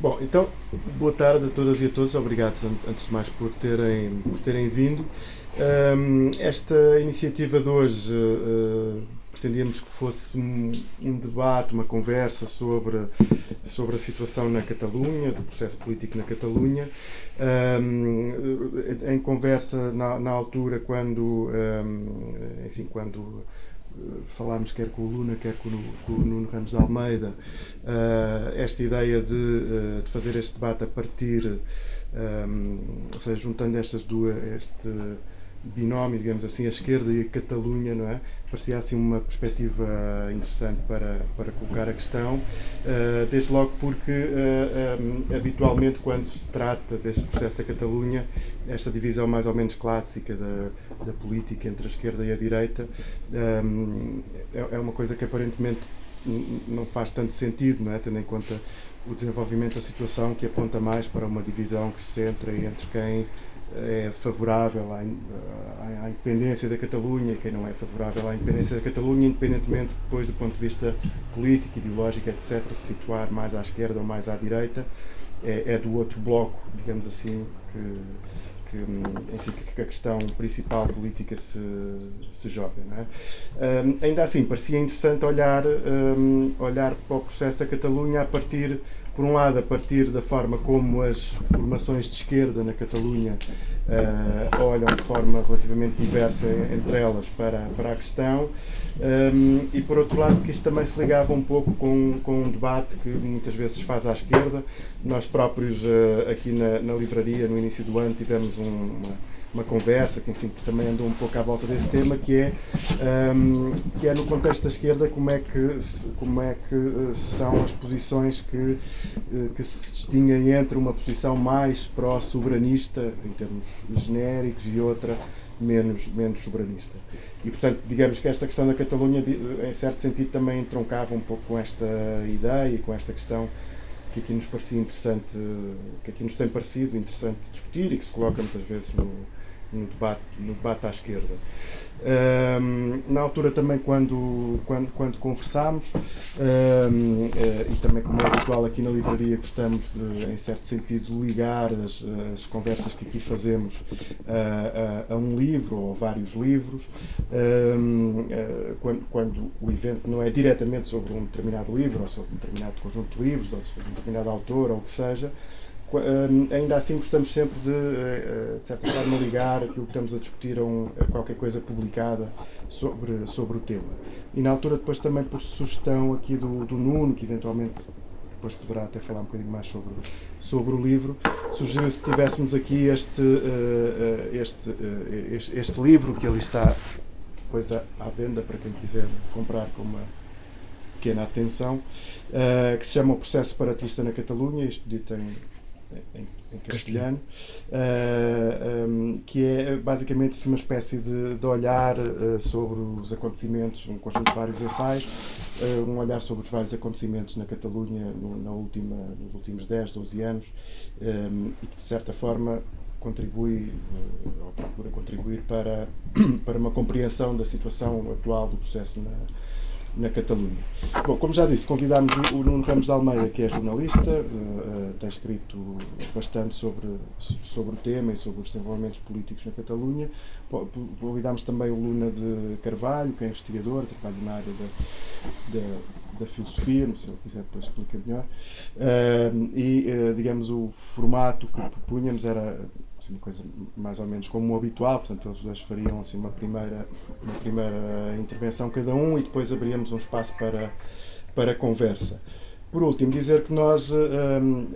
Bom, então, boa tarde a todas e a todos. Obrigado, antes de mais, por terem, por terem vindo. Um, esta iniciativa de hoje uh, pretendíamos que fosse um, um, debate, uma conversa sobre, sobre a situação na Catalunha, do processo político na Catalunha. Um, em conversa na, na altura, quando, enfim, quando falámos quer com o Luna, quer com o, com o Nuno Ramos de Almeida, uh, esta ideia de, uh, de, fazer este debate a partir, um, eh, ou seja, juntando estas duas, este binómio, digamos assim, a esquerda e a Catalunha, não é? Parecia assim uma perspectiva interessante para, para colocar a questão, uh, desde logo porque uh, um, habitualmente quando se trata deste processo da Catalunha, esta divisão mais ou menos clássica da, da política entre a esquerda e a direita é, é uma coisa que aparentemente não faz tanto sentido, não é? tendo em conta o desenvolvimento da situação que aponta mais para uma divisão que se centra entre quem é favorável à, à, independência da Catalunha e quem não é favorável à independência da Catalunha, independentemente depois do ponto de vista político, ideológico, etc., se situar mais à esquerda ou mais à direita, é, é do outro bloco, digamos assim, que, que, enfim, que a questão principal política se, se joga. É? Um, ainda assim, parecia interessante olhar, um, olhar para o processo da Catalunha a partir por um lado, a partir da forma como as formações de esquerda na Catalunha uh, olham de forma relativamente diversa entre elas para, para a questão, um, ehm, e por outro lado, que isto também se ligava um pouco com, com um debate que muitas vezes faz à esquerda. Nós próprios, uh, aqui na, na livraria, no início do ano, tivemos um, uma uma conversa que enfim que também andou um pouco à volta desse tema que é um, que é no contexto da esquerda como é que como é que eh, são as posições que eh, que se distinguem entre uma posição mais pró-soberanista em termos genéricos e outra menos menos soberanista. E portanto digamos que esta questão da Catalunha em certo sentido também entroncava um pouco com esta ideia e com esta questão que aqui nos parecia interessante, que aqui nos tem parecido interessante discutir e que se coloca muitas vezes no, no debate, no debate à esquerda. Um, na altura também quando, quando, quando conversámos um, eh, e também como é habitual aqui na livraria gostamos de, em certo sentido, ligar as, as conversas que aqui fazemos uh, a, a, um livro ou a vários livros um, eh, quando, quando o evento não é diretamente sobre um determinado livro ou sobre um determinado conjunto de livros ou sobre um determinado autor ou o que seja ainda assim gostamos sempre de, eh, de certa forma, ligar aquilo que estamos a discutir a, um, a, qualquer coisa publicada sobre, sobre o tema. E na altura, depois também por sugestão aqui do, do Nuno, que eventualmente depois poderá até falar um bocadinho mais sobre, sobre o livro, sugeriu-se que tivéssemos aqui este, uh, este, este, este, livro, que ali está depois à, à, venda para quem quiser comprar com uma pequena atenção, que se chama O Processo Separatista na Catalunha, isto em em, em castelhano, uh, eh, um, ehm, que é basicamente uma espécie de, de olhar uh, sobre os acontecimentos, um conjunto de vários ensaios, uh, um olhar sobre os vários acontecimentos na Catalunha no, na última, nos últimos 10, 12 anos, um, ehm, e que de certa forma contribui, ou procura contribuir para, para uma compreensão da situação atual do processo na na Catalunha. Bom, como já disse, convidámos o, Nuno Ramos de Almeida, que é jornalista, uh, uh, tem escrito bastante sobre, sobre o tema e sobre os desenvolvimentos políticos na Catalunha. Convidámos também o Luna de Carvalho, que é investigador, trabalha na área da, da, da filosofia, não sei se ele quiser depois explicar melhor. Uh, e, digamos, o formato que propunhamos era assim, uma coisa mais ou menos como o habitual, portanto eles dois fariam assim uma primeira, uma primeira intervenção cada um e depois abríamos um espaço para, para conversa. Por último, dizer que nós, um,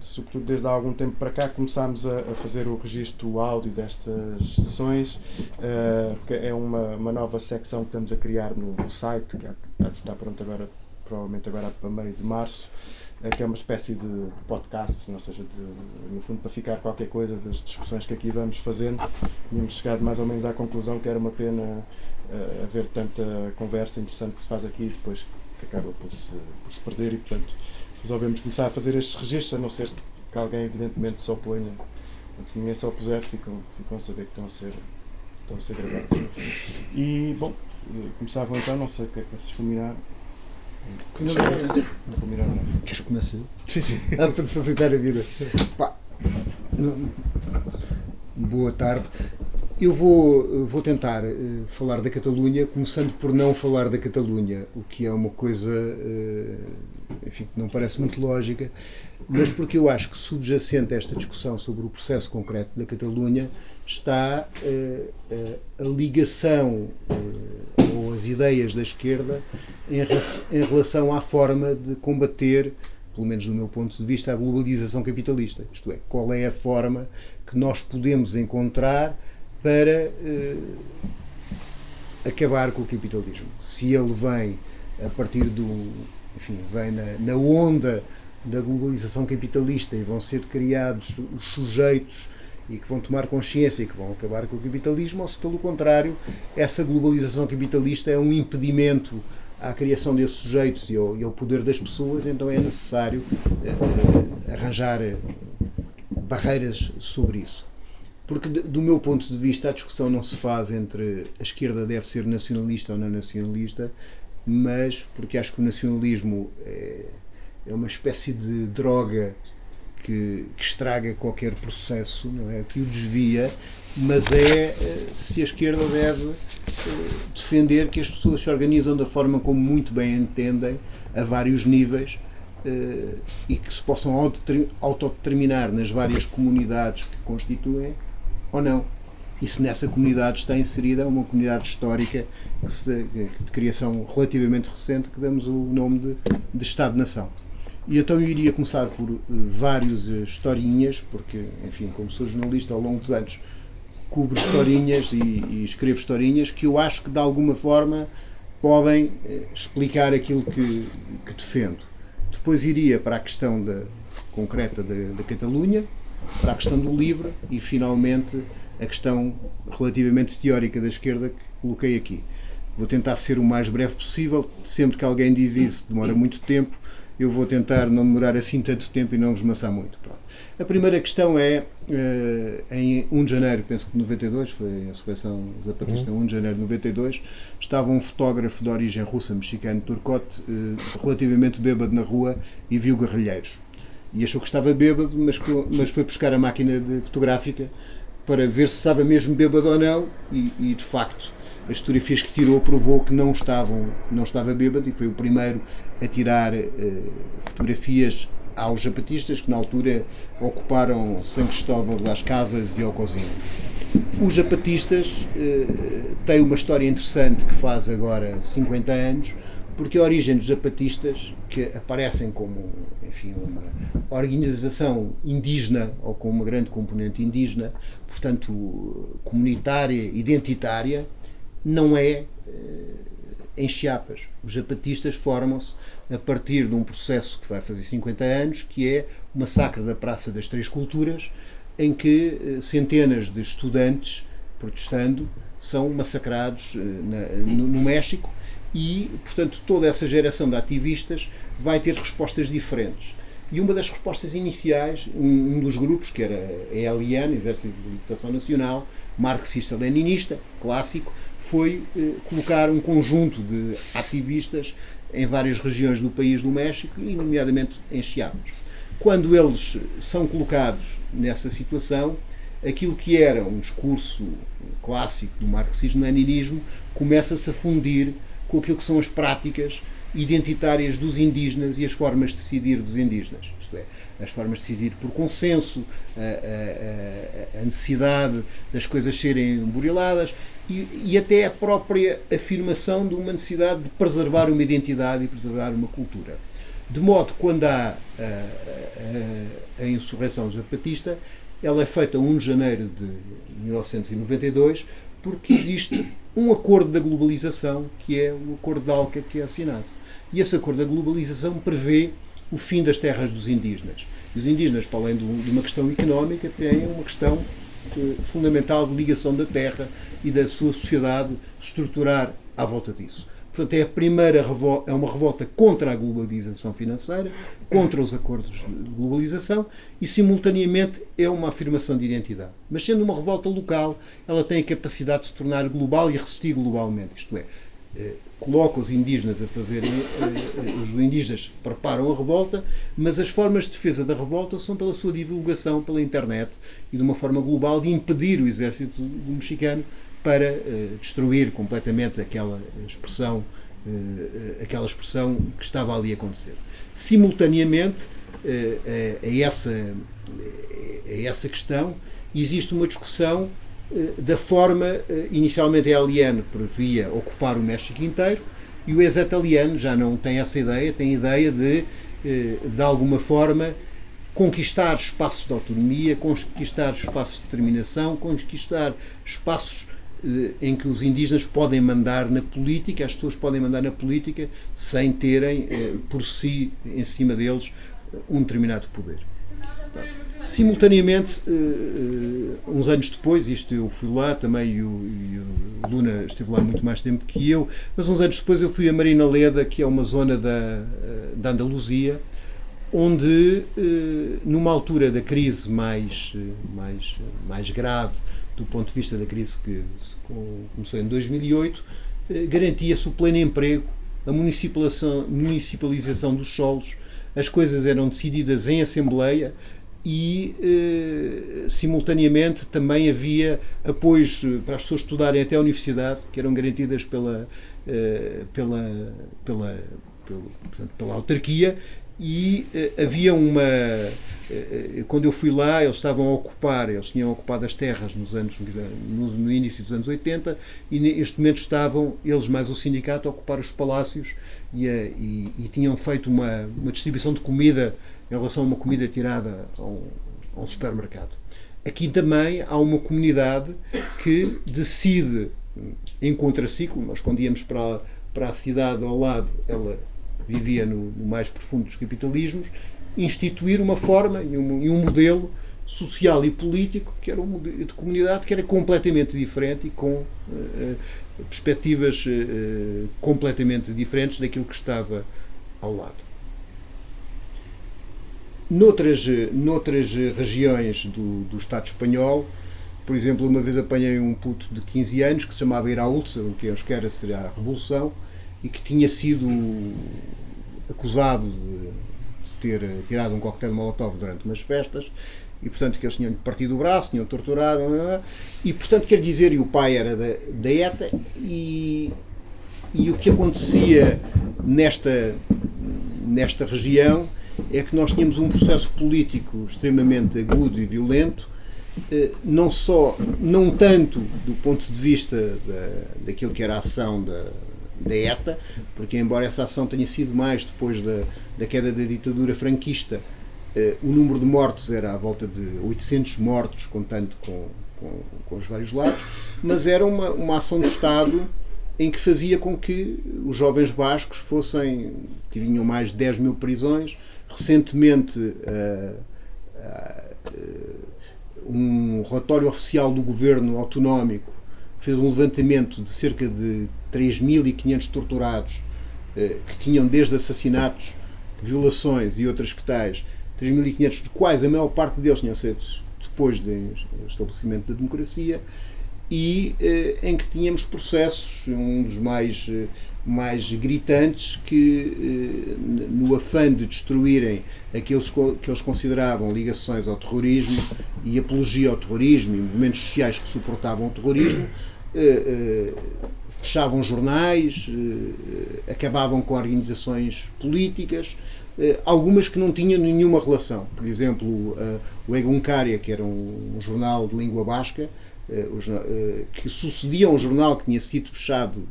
sobretudo desde há algum tempo para cá, começámos a, fazer o registro áudio destas sessões, uh, porque é uma, uma nova secção que estamos a criar no, site, que está pronto agora, provavelmente agora para meio de março, que é uma espécie de podcast, ou seja, de, no fundo para ficar qualquer coisa das discussões que aqui vamos fazendo, tínhamos chegado mais ou menos à conclusão que era uma pena uh, haver tanta conversa interessante que se faz aqui e depois que acaba por se, por se perder e portanto resolvemos começar a fazer estes registros, a não ser que alguém evidentemente se oponha. Se ninguém se opuser, ficam, ficam a saber que estão a ser, estão a ser gravados. E, bom, começavam então, não sei o que é que vocês combinaram. Não, não combinar nada. Queres que comece? Sim, sim. Ah, para te facilitar a vida. Pá, boa tarde. Eu vou, vou tentar uh, falar da Catalunha, começando por não falar da Catalunha, o que é uma coisa, uh, enfim, que não parece muito lógica, mas porque eu acho que subjacente a esta discussão sobre o processo concreto da Catalunha está uh, a ligação ou as ideias da esquerda em, relação à forma de combater pelo menos do meu ponto de vista, a globalização capitalista. Isto é, qual é a forma que nós podemos encontrar para acabar com o capitalismo. Se ele vem a partir do. Enfim, vem na, na onda da globalização capitalista e vão ser criados os sujeitos e que vão tomar consciência e que vão acabar com o capitalismo, ou se pelo contrário, essa globalização capitalista é um impedimento à criação desses sujeitos e ao, e ao poder das pessoas, então é necessário uh, arranjar barreiras sobre isso. Porque, do meu ponto de vista, a discussão não se faz entre a esquerda deve ser nacionalista ou não nacionalista, mas porque acho que o nacionalismo é, é uma espécie de droga que, que, estraga qualquer processo, não é? Que o desvia, mas é eh, se a esquerda deve eh, defender que as pessoas se organizam da forma como muito bem entendem, a vários níveis, eh, e que se possam autodeterminar nas várias comunidades que constituem ou não. E se nessa comunidade está inserida uma comunidade histórica de criação relativamente recente que damos o nome de, de Estado-nação. E então eu iria começar por uh, vários uh, historinhas, porque, enfim, como sou jornalista ao longo dos anos, cubro historinhas e, e escrevo historinhas que eu acho que de alguma forma podem uh, explicar aquilo que, que, defendo. Depois iria para a questão da, concreta da, da Catalunha, para a questão do livro e, finalmente, a questão relativamente teórica da esquerda que coloquei aqui. Vou tentar ser o mais breve possível. Sempre que alguém diz isso, demora muito tempo. Eu vou tentar não demorar assim tanto tempo e não vos maçar muito. Pronto. A primeira questão é, uh, em 1 de janeiro, penso que de 92, foi a seleção zapatista, uhum. 1 de janeiro de 92, estava um fotógrafo de origem russa, mexicano, Turcotte, uh, relativamente bêbado na rua e viu guerrilheiros e achou que estava bêbado, mas, mas foi buscar a máquina fotográfica para ver se estava mesmo bêbado ou não e, e de facto as fotografias que tirou provou que não estavam não estava bêbado e foi o primeiro a tirar uh, fotografias aos zapatistas que na altura ocuparam São Cristóvão das Casas e Alcozinho. Os zapatistas uh, têm uma história interessante que faz agora 50 anos, porque a origem dos zapatistas, que aparecem como enfim, uma organização indígena ou com uma grande componente indígena, portanto comunitária, identitária, não é eh, em Chiapas. Os zapatistas formam-se a partir de um processo que vai fazer 50 anos, que é o massacre da Praça das Três Culturas, em que eh, centenas de estudantes protestando são massacrados eh, no, no México e, portanto, toda essa geração de ativistas vai ter respostas diferentes. E uma das respostas iniciais, um, um dos grupos, que era a ELN, Exército de Libertação Nacional, marxista-leninista, clássico, foi eh, colocar um conjunto de ativistas em várias regiões do país do México, e nomeadamente em Chiapas. Quando eles são colocados nessa situação, aquilo que era um discurso clássico do marxismo-leninismo começa-se a fundir com aquilo que são as práticas identitárias dos indígenas e as formas de decidir dos indígenas. Isto é, as formas de decidir por consenso, a, a, a necessidade das coisas serem buriladas e, e, até a própria afirmação de uma necessidade de preservar uma identidade e preservar uma cultura. De modo que quando há a, a insurreição zapatista, ela é feita 1 de janeiro de 1992 porque existe um acordo da globalização, que é o acordo de Alca que é assinado. E esse acordo da globalização prevê o fim das terras dos indígenas. E os indígenas, para além de uma questão económica, têm uma questão eh, fundamental de ligação da terra e da sua sociedade estruturar à volta disso. Portanto, é a primeira revolta, é uma revolta contra a globalização financeira, contra os acordos de globalização e, simultaneamente, é uma afirmação de identidade. Mas, sendo uma revolta local, ela tem a capacidade de se tornar global e resistir globalmente. Isto é, coloca os indígenas a fazerem, os indígenas preparam a revolta, mas as formas de defesa da revolta são pela sua divulgação pela internet e de uma forma global de impedir o exército mexicano para destruir completamente aquela expressão, aquela expressão que estava ali a acontecer. Simultaneamente a, essa, a essa questão existe uma discussão eh, da forma, eh, inicialmente a Aliane previa ocupar o México inteiro e o ex-italiano já não tem essa ideia, tem a ideia de, eh, de alguma forma, conquistar espaços de autonomia, conquistar espaços de determinação, conquistar espaços em que os indígenas podem mandar na política, as pessoas podem mandar na política sem terem por si, em cima deles, um determinado poder. Simultaneamente, eh, eh, uns anos depois, isto eu fui lá também e o, e o Luna esteve lá muito mais tempo que eu, mas uns anos depois eu fui a Marina Leda, que é uma zona da, eh, da Andaluzia, onde, numa altura da crise mais, mais, mais grave, do ponto de vista da crise que começou em 2008, garantia-se o pleno emprego, a municipalização, municipalização dos solos, as coisas eram decididas em Assembleia e, eh, simultaneamente, também havia apoios eh, para as pessoas estudarem até a universidade, que eram garantidas pela, eh, pela, pela, pela, portanto, pela autarquia, e eh, havia uma. Eh, eh, quando eu fui lá, eles estavam a ocupar, eles tinham ocupado as terras nos anos, no, no, início dos anos 80, e neste momento estavam, eles mais o sindicato, a ocupar os palácios e, e, e tinham feito uma, uma distribuição de comida em relação a uma comida tirada a um, a um supermercado. Aqui também há uma comunidade que decide, em contraciclo, nós quando íamos para, para a cidade ao lado, ela vivia no, no, mais profundo dos capitalismos, instituir uma forma e um, e um, modelo social e político que era um de comunidade que era completamente diferente e com uh, perspectivas uh, completamente diferentes daquilo que estava ao lado. Noutras, noutras regiões do, do Estado espanhol, por exemplo, uma vez apanhei um puto de 15 anos que se chamava Iraúlza, o que eu acho que era seria a Revolução, e que tinha sido acusado de ter tirado um coquetel Molotov durante umas festas e portanto que eles tinham partido o braço, tinham torturado e portanto quer dizer, e o pai era da, da ETA e, e o que acontecia nesta, nesta região é que nós tínhamos um processo político extremamente agudo e violento eh, não só, não tanto do ponto de vista da, daquilo que era a ação da, da ETA, porque embora essa ação tenha sido mais depois da, da queda da ditadura franquista, eh, o número de mortos era à volta de 800 mortos, contando com, com, com os vários lados, mas era uma, uma ação do Estado em que fazia com que os jovens bascos fossem, tinham mais de 10 mil prisões, recentemente uh, uh, um relatório oficial do governo autonómico fez um levantamento de cerca de 3.500 torturados eh, que tinham desde assassinatos, violações e outras que tais, 3.500 de quais a maior parte deles tinham sido depois do estabelecimento da democracia e em que tínhamos processos, um dos mais, mais gritantes, que no afã de destruírem aqueles que eles consideravam ligações ao terrorismo e apologia ao terrorismo e movimentos sociais que suportavam o terrorismo, fechavam jornais, eh, acabavam com organizações políticas, eh, algumas que não tinham nenhuma relação. Por exemplo, o Egunkária, que era um jornal de língua basca, eh, que sucedia a um jornal que tinha sido fechado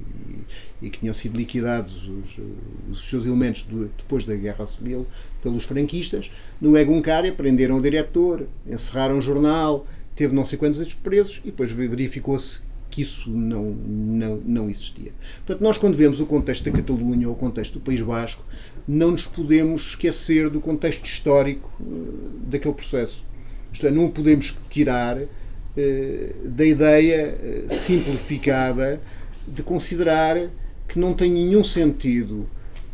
e, que tinham sido liquidados os, os seus elementos depois da Guerra Civil pelos franquistas. No Egunkária prenderam o diretor, encerraram o jornal, teve não sei quantos presos e depois verificou-se que isso não, não, não existia. Portanto, nós quando vemos o contexto da Catalunha ou o contexto do País Basco, não nos podemos esquecer do contexto histórico uh, daquele processo. Isto é, não podemos tirar uh, da ideia uh, simplificada de considerar que não tem nenhum sentido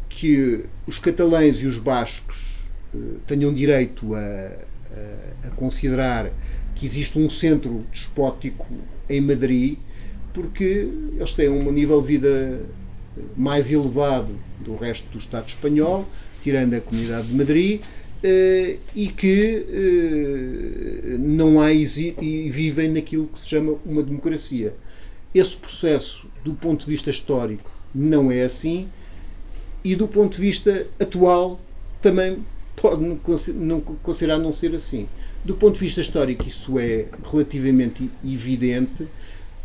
que os catalães e os bascos tenham direito a, a, a considerar que existe um centro despótico em Madrid porque eles têm um nível de vida mais elevado do resto do Estado espanhol, tirando a Comunidade de Madrid, eh, e que eh, não há e vivem naquilo que se chama uma democracia. Esse processo, do ponto de vista histórico, não é assim, e do ponto de vista atual, também pode não considerar não ser assim. Do ponto de vista histórico, isso é relativamente evidente,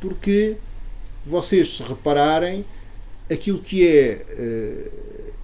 porque vocês, se repararem, aquilo que é eh,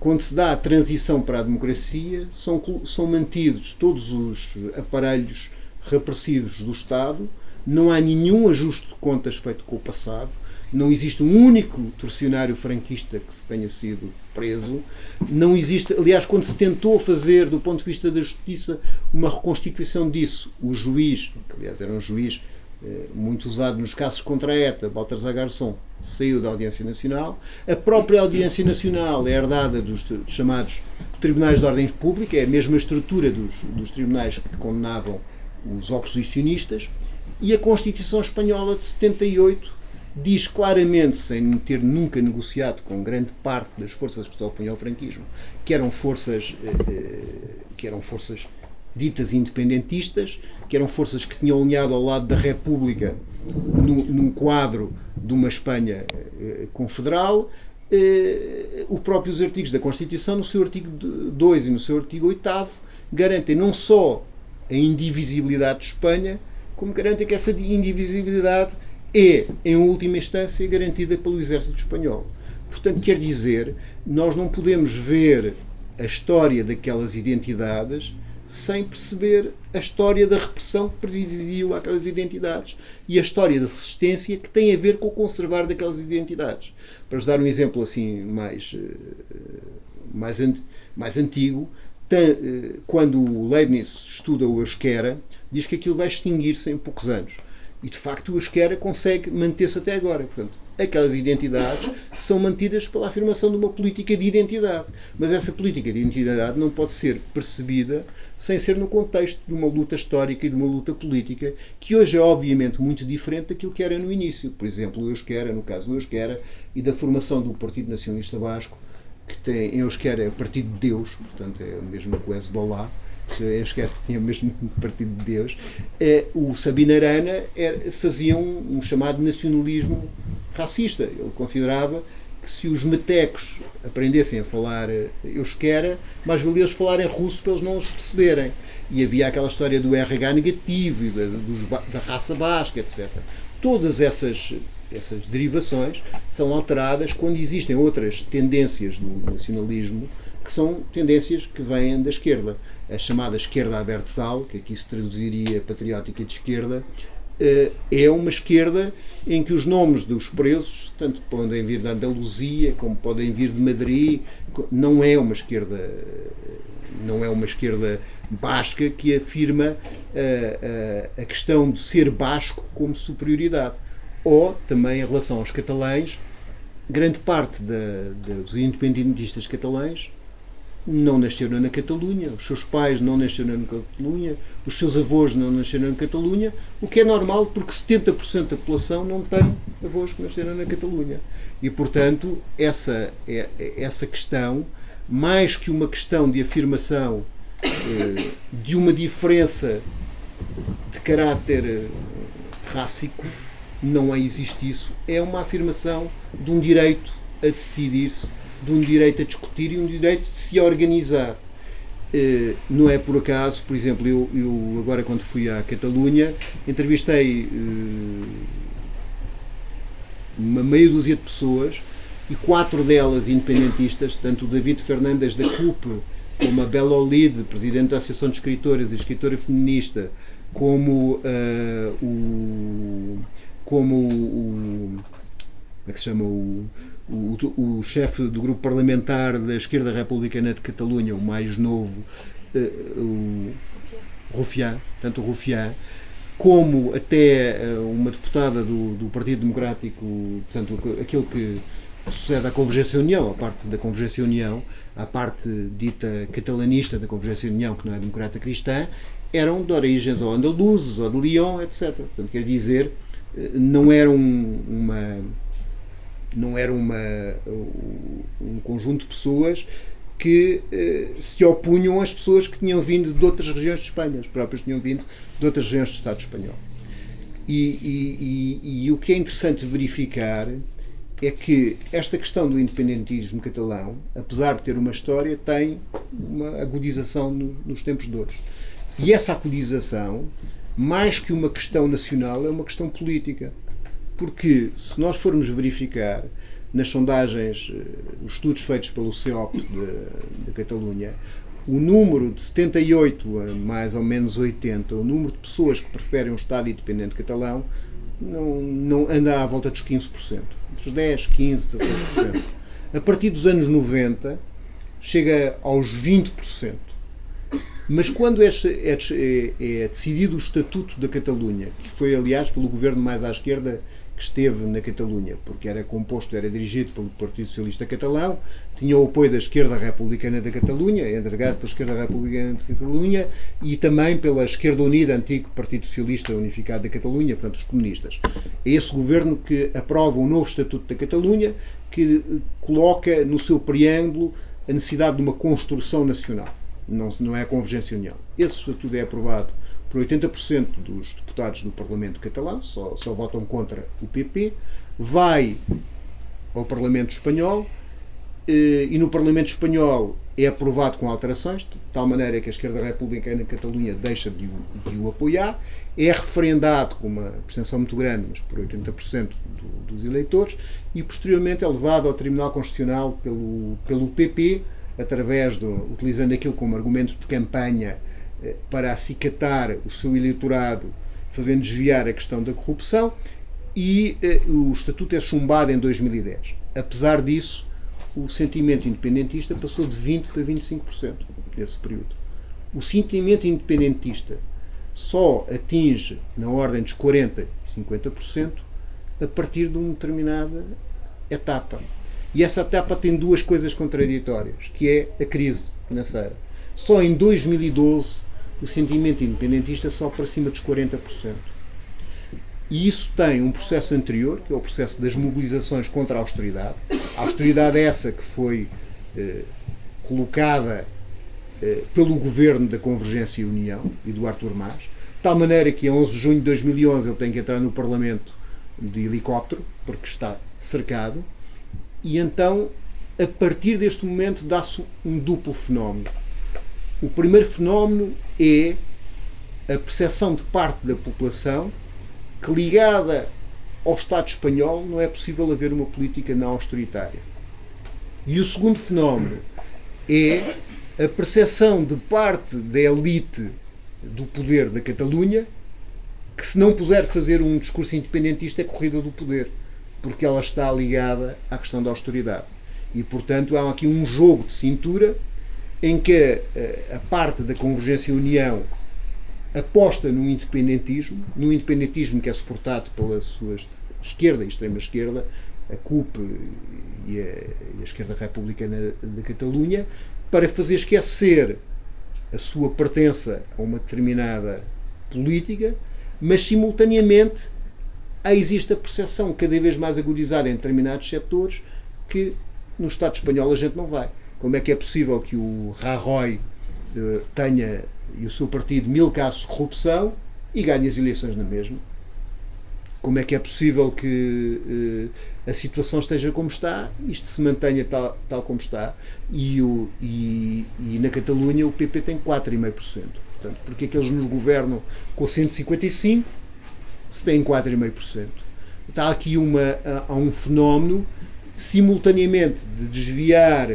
quando se dá a transição para a democracia, são, são mantidos todos os aparelhos repressivos do Estado, não há nenhum ajuste de contas feito com o passado, não existe um único torcionário franquista que se tenha sido preso, não existe, aliás, quando se tentou fazer, do ponto de vista da justiça, uma reconstituição disso, o juiz, que aliás era um juiz eh, muito usado nos casos contra a ETA, Baltasar Garçom, saiu da Audiência Nacional. A própria Audiência Nacional é herdada dos, chamados Tribunais de Ordem Pública, é a mesma estrutura dos, dos tribunais que condenavam os oposicionistas. E a Constituição Espanhola de 78 diz claramente, sem ter nunca negociado com grande parte das forças que se opunham ao franquismo, que eram forças, eh, eh, que eram forças ditas independentistas, que eram forças que tinham alinhado ao lado da República num, num quadro de uma Espanha eh, confederal. Os próprios artigos da Constituição, no seu artigo 2 e no seu artigo 8, garantem não só a indivisibilidade de Espanha, como garantem que essa indivisibilidade é, em última instância, garantida pelo exército espanhol. Portanto, quer dizer, nós não podemos ver a história daquelas identidades sem perceber a história da repressão que presidiu aquelas identidades e a história da resistência que tem a ver com o conservar daquelas identidades. Para vos dar um exemplo assim mais, eh, mais, mais antigo, eh, quando o Leibniz estuda o Euskera, diz que aquilo vai extinguir-se em poucos anos. E de facto o Euskera consegue manter-se até agora. Portanto, aquelas identidades são mantidas pela afirmação de uma política de identidade. Mas essa política de identidade não pode ser percebida sem ser no contexto de uma luta histórica e de uma luta política, que hoje é obviamente muito diferente daquilo que era no início. Por exemplo, o Euskera, no caso do Euskera, e da formação do Partido Nacionalista Vasco, que tem em Euskera é o Partido de Deus, portanto é o mesmo que o Hezbollah, em que tinha mesmo partido de Deus, é, o Sabina Arana era, fazia um, um, chamado nacionalismo racista. Ele considerava que se os metecos aprendessem a falar eh, euskera, mais valia eles falarem russo para eles não os perceberem. E havia aquela história do RH negativo, da, dos, da raça basca, etc. Todas essas, essas derivações são alteradas quando existem outras tendências do nacionalismo que são tendências que vêm da esquerda a chamada esquerda abertzal, que aqui se traduziria patriótica de esquerda, eh, é uma esquerda em que os nomes dos presos, tanto podem vir da Andaluzia como podem vir de Madrid, não é uma esquerda não é uma esquerda basca que afirma a, eh, a, a questão de ser basco como superioridade. Ou também em relação aos catalães, grande parte da, dos independentistas catalães não nasceram na Catalunha, os seus pais não nasceram na Catalunha, os seus avós não nasceram na Catalunha, o que é normal porque 70% da população não tem avós que nasceram na Catalunha. E, portanto, essa, é, é, essa questão, mais que uma questão de afirmação eh, de uma diferença de caráter eh, rássico, não existe isso. É uma afirmação de um direito a decidir-se de um direito a discutir e um direito de se organizar. Uh, não é por acaso, por exemplo, eu, eu agora quando fui à Catalunha entrevistei uh, uma meia dúzia de pessoas e quatro delas independentistas, tanto o David Fernandes da CUP, como a Bela Olide, presidente da Associação de Escritoras e escritora feminista, como uh, o como o como é que se chama o o, o chefe do grupo parlamentar da esquerda republicana de Catalunha, o mais novo, uh, o Rufián, tanto o Rufián, como até uh, uma deputada do, do Partido Democrático, portanto, aquilo que sucede à Convergência União, a parte da Convergência União, a parte dita catalanista da Convergência União, que não é democrata cristã, eram de origens ou andaluzes ou de Lyon, etc. Portanto, quer dizer, eh, não eram uma não era uma, um conjunto de pessoas que eh, se opunham às pessoas que tinham vindo de outras regiões de Espanha, os próprios tinham vindo de outras regiões do Estado espanhol. E, e, e, e o que é interessante verificar é que esta questão do independentismo catalão, apesar de ter uma história, tem uma agudização no, nos tempos de hoje. E essa agudização, mais que uma questão nacional, é uma questão política. Porque, se nós formos verificar nas sondagens, eh, os estudos feitos pelo CEOP de Catalunha, o número de 78 a mais ou menos 80, o número de pessoas que preferem um Estado independente catalão, não, não anda à volta dos 15%. Dos 10, 15, 16%. A partir dos anos 90, chega aos 20%. Mas quando é, é, é decidido o Estatuto da Catalunha, que foi, aliás, pelo governo mais à esquerda que esteve na Catalunha, porque era composto, era dirigido pelo Partido Socialista Catalão, tinha o apoio da esquerda republicana da Catalunha, entregado pela esquerda republicana da Catalunha e também pela esquerda unida, antigo Partido Socialista Unificado da Catalunha, portanto os comunistas. É esse governo que aprova o novo Estatuto da Catalunha, que coloca no seu preâmbulo a necessidade de uma construção nacional. Não, não é a Convergência União. Esse Estatuto é aprovado por 80% dos deputados do Parlamento catalão, só, só votam contra o PP, vai ao Parlamento espanhol eh, e no Parlamento espanhol é aprovado com alterações, de tal maneira que a esquerda republicana Catalunha deixa de o, de o apoiar, é referendado com uma abstenção muito grande, mas por 80% do, dos eleitores, e posteriormente é levado ao Tribunal Constitucional pelo, pelo PP, através do, utilizando aquilo como argumento de campanha para acicatar o seu eleitorado, fazendo desviar a questão da corrupção, e eh, o estatuto é chumbado em 2010. Apesar disso, o sentimento independentista passou de 20% para 25% nesse período. O sentimento independentista só atinge na ordem dos 40% e 50% a partir de uma determinada etapa. E essa etapa tem duas coisas contraditórias, que é a crise financeira. Só em 2012 o sentimento independentista só para cima dos 40%. E isso tem um processo anterior, que é o processo das mobilizações contra a austeridade. A austeridade é essa que foi eh, colocada eh, pelo governo da Convergência e União e do Artur Mas, de tal maneira que a 11 de junho de 2011 ele tem que entrar no Parlamento de helicóptero, porque está cercado, e então, a partir deste momento, dá-se um duplo fenómeno. O primeiro fenómeno é a percepção de parte da população que, ligada ao Estado espanhol, não é possível haver uma política não austeritária. E o segundo fenómeno é a percepção de parte da elite do poder da Catalunha que, se não puser fazer um discurso independentista, é corrida do poder, porque ela está ligada à questão da austeridade. E, portanto, há aqui um jogo de cintura em que a, a parte da Convergência União aposta no independentismo, no independentismo que é suportado pela sua esquerda e extrema-esquerda, a CUP e a, e a esquerda republicana da Catalunha, para fazer esquecer a sua pertença a uma determinada política, mas simultaneamente existe a percepção cada vez mais agudizada em determinados setores que no Estado espanhol a gente não vai. Como é que é possível que o Rajoy uh, tenha e o seu partido mil casos de corrupção e ganhe as eleições na mesma? Como é que é possível que uh, a situação esteja como está, isto se mantenha tal, tal como está, e, o, e, e na Catalunha o PP tem 4,5%. Portanto, porque aqueles nos governam com 155 se têm 4,5%. Está aqui uma, há um fenómeno simultaneamente de desviar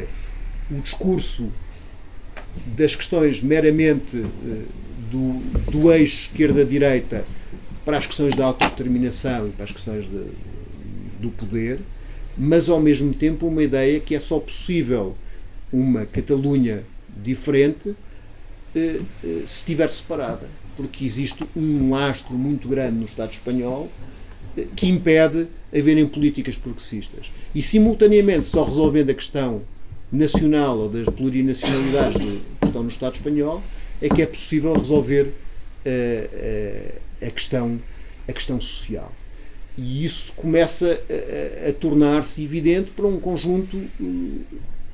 o discurso das questões meramente uh, do, do eixo esquerda-direita para as questões da autodeterminação e para as questões de, do poder, mas ao mesmo tempo uma ideia que é só possível uma Catalunha diferente uh, uh, se estiver separada, porque existe um lastro muito grande no Estado espanhol que impede haverem políticas progressistas. E simultaneamente, só resolvendo a questão nacional ou das plurinacionalidades que estão no Estado espanhol, é que é possível resolver uh, uh, a, questão, a questão social. e isso começa a, a tornar-se evidente para um conjunto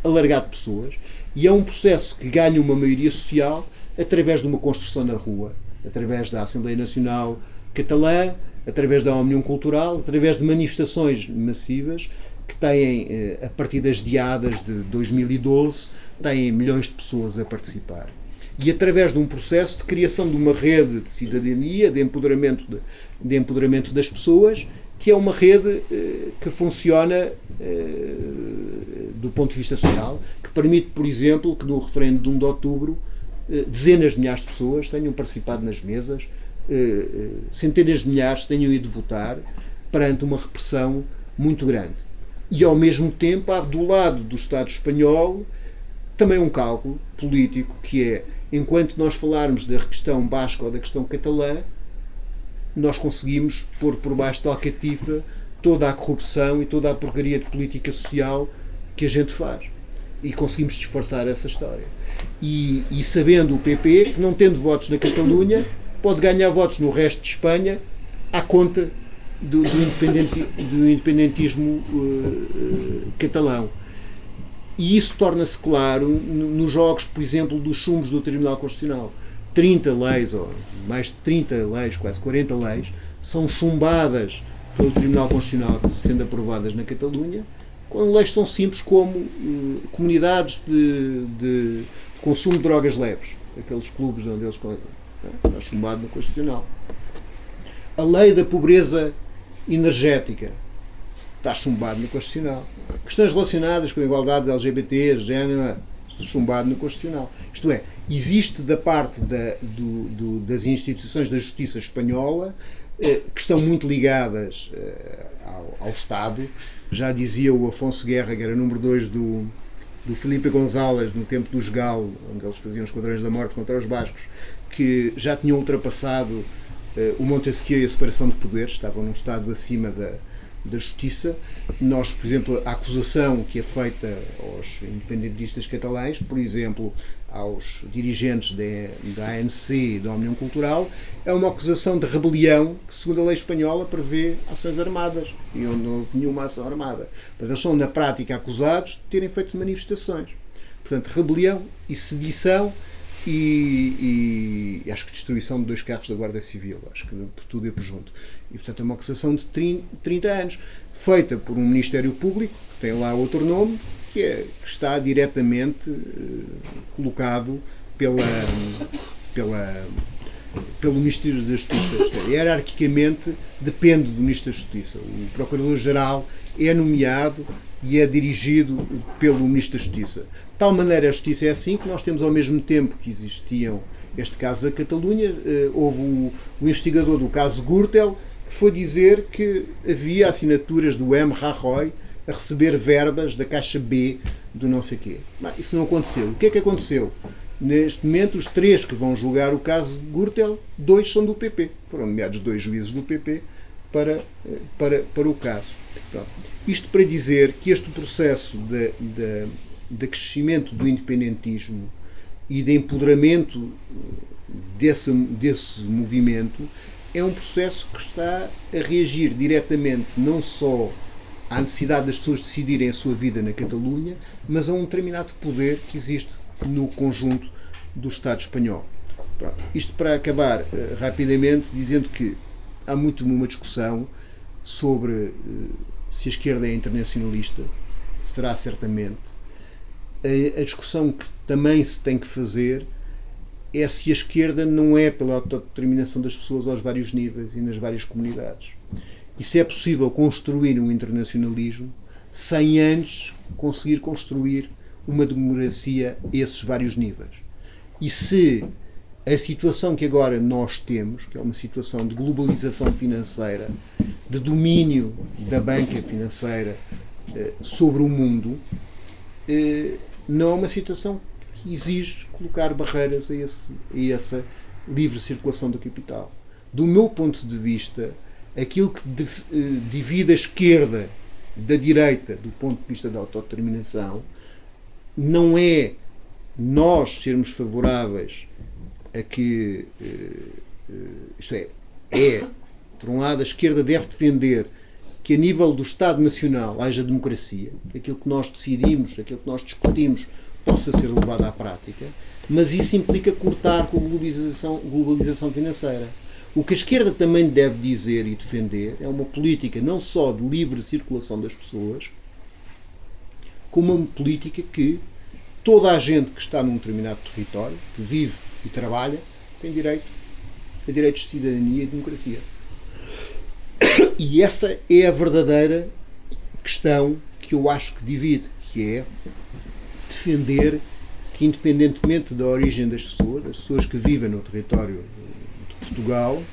alargado de pessoas. E é um processo que ganha uma maioria social através de uma construção na rua, através da Assembleia Nacional Catalã, através da Omnium Cultural, através de manifestações massivas que têm, eh, a partir das diadas de 2012, têm milhões de pessoas a participar. E através de um processo de criação de uma rede de cidadania, de empoderamento, de, de empoderamento das pessoas, que é uma rede eh, que funciona eh, do ponto de vista social, que permite, por exemplo, que no referendo de 1 de outubro eh, dezenas de milhares de pessoas tenham participado nas mesas, eh, eh, centenas de milhares tenham ido votar perante uma repressão muito grande. E ao mesmo tempo há do lado do Estado espanhol também um cálculo político que é enquanto nós falarmos da questão basca ou da questão catalã, nós conseguimos pôr por baixo da alcatifa toda a corrupção e toda a porcaria de política social que a gente faz. E conseguimos disfarçar essa história. E, e sabendo o PP que, não tendo votos na Catalunha, pode ganhar votos no resto de Espanha à conta do, do, independenti, do independentismo uh, catalão. E isso torna-se claro nos jogos, por exemplo, dos chumos do Tribunal Constitucional. 30 leis, ou mais de 30 leis, quase 40 leis, são chumbadas pelo Tribunal Constitucional sendo aprovadas na Catalunha, com leis tão simples como uh, comunidades de, de, consumo de drogas leves, aqueles clubes onde eles está chumbado no Constitucional. A lei da pobreza energética está chumbado no Constitucional. Questões relacionadas com a igualdade LGBT, género, chumbado no Constitucional. Isto é, existe da parte da, do, do, das instituições da justiça espanhola eh, que estão muito ligadas eh, ao, ao, Estado. Já dizia o Afonso Guerra, que era número 2 do, do Felipe González no tempo dos Gal, onde eles faziam os quadrões da morte contra os bascos, que já tinham ultrapassado o Montesquieu e a separação de poderes, estavam num estado acima da, da Justiça. Nós, por exemplo, a acusação que é feita aos independentistas catalães, por exemplo, aos dirigentes da ANC e da União Cultural, é uma acusação de rebelião que, segundo a lei espanhola, prevê ações armadas e onde não houve nenhuma ação armada. Mas eles são, na prática, acusados de terem feito manifestações. Portanto, rebelião e sedição e, e, acho que destruição de dois carros da Guarda Civil, acho que por tudo e por junto. E portanto é uma acusação de 30, 30 anos, feita por um Ministério Público, que tem lá outro nome, que, é, que está diretamente uh, colocado pela, pela, pelo Ministério da Justiça. Hierarquicamente depende do Ministro da Justiça. O Procurador-Geral é nomeado e é dirigido pelo Ministro da Justiça. De tal maneira a Justiça é assim que nós temos ao mesmo tempo que existiam este caso da Catalunha, eh, houve o, o investigador do caso Gürtel que foi dizer que havia assinaturas do M. Rajoy a receber verbas da Caixa B do não sei quê. Mas isso não aconteceu. O que é que aconteceu? Neste momento, os três que vão julgar o caso Gürtel, dois são do PP. Foram nomeados dois juízes do PP para, eh, para, para o caso. Pronto. Isto para dizer que este processo de, de, de crescimento do independentismo e de empoderamento desse, desse movimento é um processo que está a reagir diretamente não só à necessidade das pessoas decidirem a sua vida na Catalunha, mas a um determinado poder que existe no conjunto do Estado espanhol. Pronto. Isto para acabar uh, rapidamente dizendo que há muito uma discussão sobre uh, se a esquerda é internacionalista, será certamente. A, a, discussão que também se tem que fazer é se a esquerda não é pela autodeterminação das pessoas aos vários níveis e nas várias comunidades. E se é possível construir um internacionalismo sem antes conseguir construir uma democracia a esses vários níveis. E se a situação que agora nós temos, que é uma situação de globalização financeira, de domínio da banca financeira eh, sobre o mundo, eh, não é uma situação que exige colocar barreiras a, esse, a essa livre circulação do capital. Do meu ponto de vista, aquilo que eh, divide a esquerda da direita, do ponto de vista da autodeterminação, não é nós sermos favoráveis a que, uh, uh, isto é, é Por um lado, a esquerda deve defender que a nível do Estado Nacional haja democracia, que aquilo que nós decidimos, aquilo que nós discutimos, possa ser levado à prática, mas isso implica cortar com a globalização, globalização financeira. O que a esquerda também deve dizer e defender é uma política não só de livre circulação das pessoas, como uma política que toda a gente que está num determinado território, que vive e trabalha, tem direito a direitos de cidadania e democracia. E essa é a verdadeira questão que eu acho que divide, que é defender que, independentemente da origem das pessoas, as pessoas que vivem no território de Portugal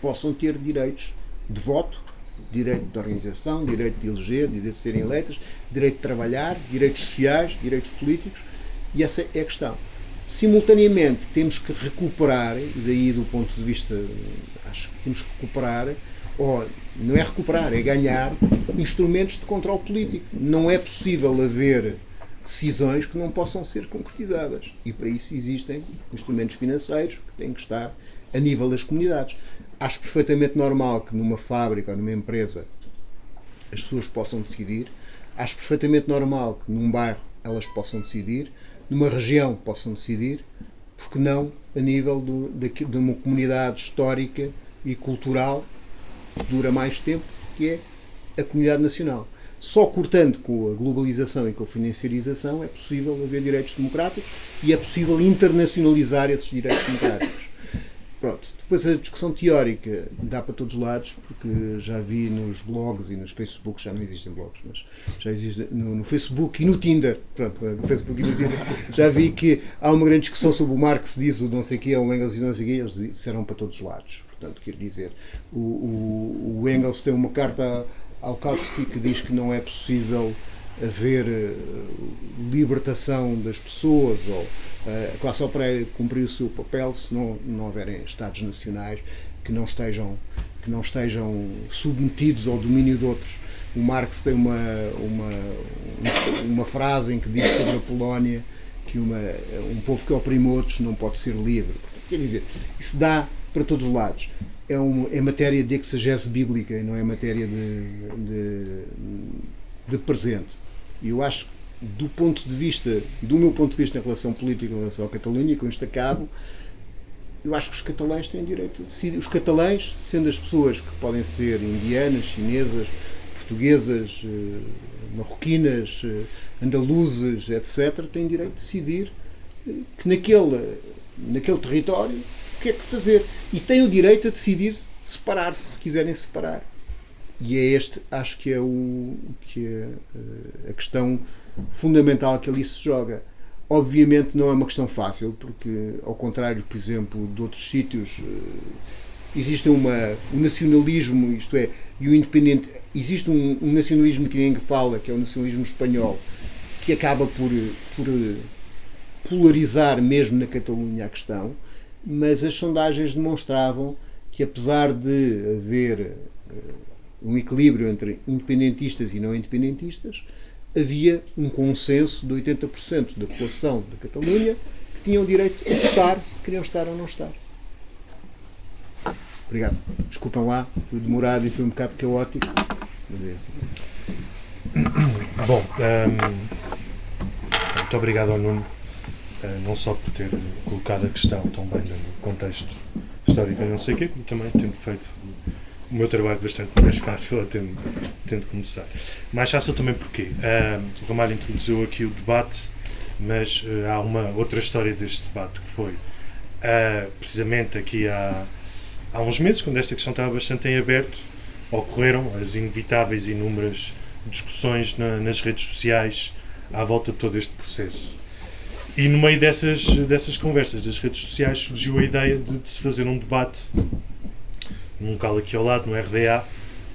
possam ter direitos de voto, direito de organização, direito de eleger, direito de serem eleitas, direito de trabalhar, direitos sociais, direitos políticos, e essa é a questão. Simultaneamente, temos que recuperar, daí do ponto de vista, acho que temos que recuperar, ou não é recuperar, é ganhar instrumentos de controle político. Não é possível haver decisões que não possam ser concretizadas. E para isso existem instrumentos financeiros que têm que estar a nível das comunidades. Acho perfeitamente normal que numa fábrica ou numa empresa as pessoas possam decidir. Acho perfeitamente normal que num bairro elas possam decidir, numa região possam decidir, porque não a nível do, de, de uma comunidade histórica e cultural que dura mais tempo, que é a comunidade nacional. Só cortando com a globalização e com a financiarização é possível haver direitos democráticos e é possível internacionalizar esses direitos democráticos. Pronto. Depois a discussão teórica dá para todos os lados, porque já vi nos blogs e nos Facebook, já não existem blogs, mas já existe no, no Facebook e no Tinder, pronto, no Facebook e no Tinder, já vi que há uma grande discussão sobre o Marx diz o não sei o quê, o Engels e não sei o quê, eles disseram para todos os lados. Portanto, quer dizer, o, o, o Engels tem uma carta ao Kautsky que diz que não é possível haver uh, libertação das pessoas ou uh, a classe operária cumprir o seu papel se não, não houverem Estados nacionais que não estejam que não estejam submetidos ao domínio de outros. O Marx tem uma, uma, uma frase em que diz sobre a Polónia que uma, um povo que oprime outros não pode ser livre. Quer dizer, isso dá para todos os lados é, uma, é matéria de exegese bíblica e não é matéria de, de, de presente. E eu acho do ponto de vista, do meu ponto de vista em relação política, em relação à Catalunha, com isto acabo, eu acho que os catalães têm direito a decidir. Os catalães, sendo as pessoas que podem ser indianas, chinesas, portuguesas, eh, marroquinas, eh, andaluzes, etc., têm direito a decidir eh, que naquele, naquele território o que é que fazer. E têm o direito a decidir separar-se, se quiserem separar. E é este, acho que é, o, que é eh, a questão fundamental que ali se joga. Obviamente não é uma questão fácil, porque, ao contrário, por exemplo, de outros sítios, eh, existe uma, um nacionalismo, isto é, e o independente. Existe um, um nacionalismo que ninguém fala, que é o nacionalismo espanhol, que acaba por, por polarizar mesmo na Catalunha a questão mas as sondagens demonstravam que, apesar de haver um equilíbrio entre independentistas e não independentistas, havia um consenso de 80% da população da Catalunha que tinham o direito de votar se queriam estar ou não estar. Obrigado. Desculpem lá, fui demorado e foi um bocado caótico. Bom, um, muito obrigado ao Nuno eh, não só por ter colocado a questão tão bem no contexto histórico não sei o quê, como também tendo feito o meu trabalho bastante mais fácil tendo, tendo começar. Mais fácil também porque o Ramalho introduziu aqui o debate, mas uh, há uma outra história deste debate que foi uh, precisamente aqui há, há uns meses, quando esta questão estava bastante em aberto, ocorreram as inevitáveis e inúmeras discussões na, nas redes sociais à volta de todo este processo. E no meio dessas, dessas conversas das redes sociais surgiu a ideia de, de se fazer um debate num local aqui ao lado, no RDA,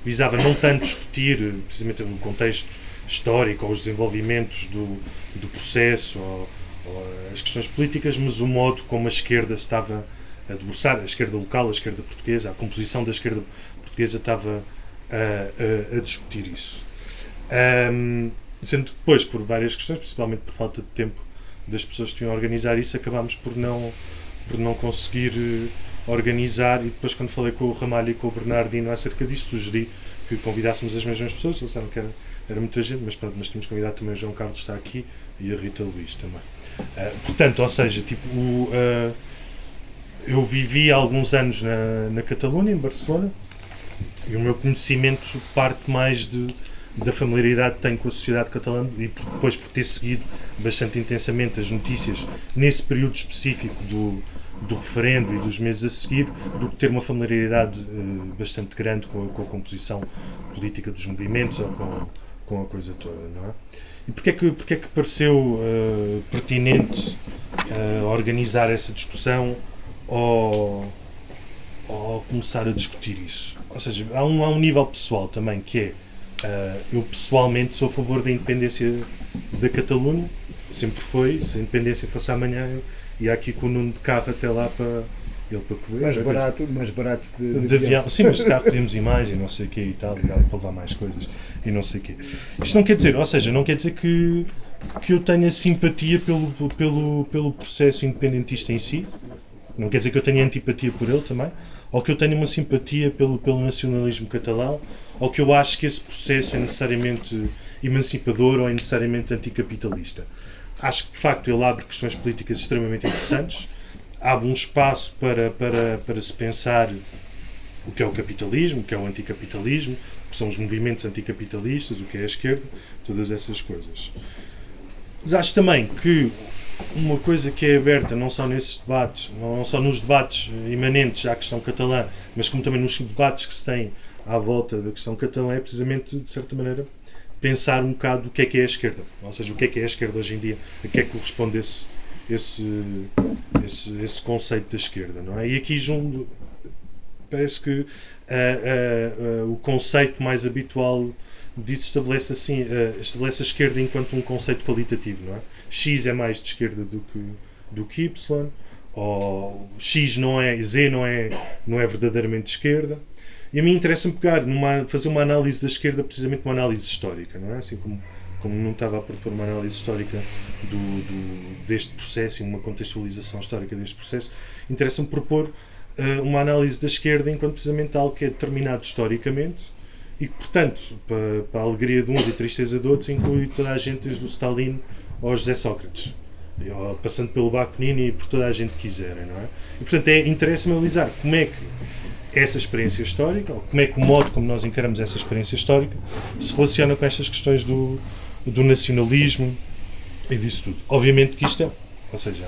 visava não tanto discutir precisamente no contexto histórico ou os desenvolvimentos do, do processo ou, ou, as questões políticas, mas o modo como a esquerda estava a debruçar, a esquerda local, a esquerda portuguesa, a composição da esquerda portuguesa estava a, a, a discutir isso. Um, sendo depois, por várias questões, principalmente por falta de tempo, das pessoas que iam organizar isso, acabámos por não, por não conseguir organizar, e depois quando falei com o Ramalho e com o Bernardino acerca disso, sugeri que convidássemos as mesmas pessoas, eles disseram que era, era muita gente, mas pronto, nós tínhamos convidado também o João Carlos está aqui e a Rita Luís também. Uh, portanto, ou seja, tipo, o, uh, eu vivi alguns anos na, na Catalunha, em Barcelona, e o meu conhecimento parte mais de, da familiaridade que tenho com a sociedade catalã e depois por ter seguido bastante intensamente as notícias nesse período específico do, do referendo e dos meses a seguir, do que ter uma familiaridade uh, bastante grande com a, com a, composição política dos movimentos ou com, com a coisa toda, não é? E porquê é que, porquê é que pareceu uh, pertinente uh, organizar essa discussão ou, ou começar a discutir isso? Ou seja, há um, há um nível pessoal também que é eu pessoalmente sou a favor da independência da Catalunha, sempre foi, se a independência fosse amanhã e aqui com o Nuno de carro até lá para ele para correr. Mais barato, mais barato de, de, de avião. avião. Sim, mas de carro podemos ir mais e não sei o quê e tal, para levar mais coisas e não sei o quê. Isto não quer dizer, ou seja, não quer dizer que, que eu tenha simpatia pelo, pelo, pelo processo independentista em si, não quer dizer que eu tenha antipatia por ele também, ou que eu tenha uma simpatia pelo, pelo nacionalismo catalão, ou que eu acho que esse processo é necessariamente emancipador ou é necessariamente anticapitalista. Acho que, de facto, ele abre questões políticas extremamente interessantes, abre um espaço para, para, para se pensar o que é o capitalismo, o que é o anticapitalismo, o que são os movimentos anticapitalistas, o que é a esquerda, todas essas coisas. Mas acho também que uma coisa que é aberta não só nesses debates, não só nos debates imanentes à questão catalã, mas como também nos debates que se têm à volta da questão catalã, é precisamente, de certa maneira, pensar um bocado o que é que é a esquerda. Ou seja, o que é que é a esquerda hoje em dia, a que é que corresponde esse, esse, esse, esse conceito da esquerda. Não é? E aqui junto, parece que uh, uh, uh, o conceito mais habitual disso estabelece assim estabelece a esquerda enquanto um conceito qualitativo não é x é mais de esquerda do que do que y ou x não é z não é não é verdadeiramente de esquerda e a mim interessa-me pegar, numa, fazer uma análise da esquerda, precisamente uma análise histórica, não é? Assim como, como não estava a propor uma análise histórica do, do deste processo e uma contextualização histórica deste processo, interessa-me propor uh, uma análise da esquerda enquanto precisamente algo que é determinado historicamente e que, portanto, para, para a alegria de uns e tristeza de outros, inclui toda a gente, desde o Stalin ao José Sócrates passando pelo Bakunin e por toda a gente que quiserem, não é? E portanto é interessa-me analisar como é que essa experiência histórica, ou como é que o modo como nós encaramos essa experiência histórica se relaciona com estas questões do, do nacionalismo e disso tudo. Obviamente que isto é, ou seja,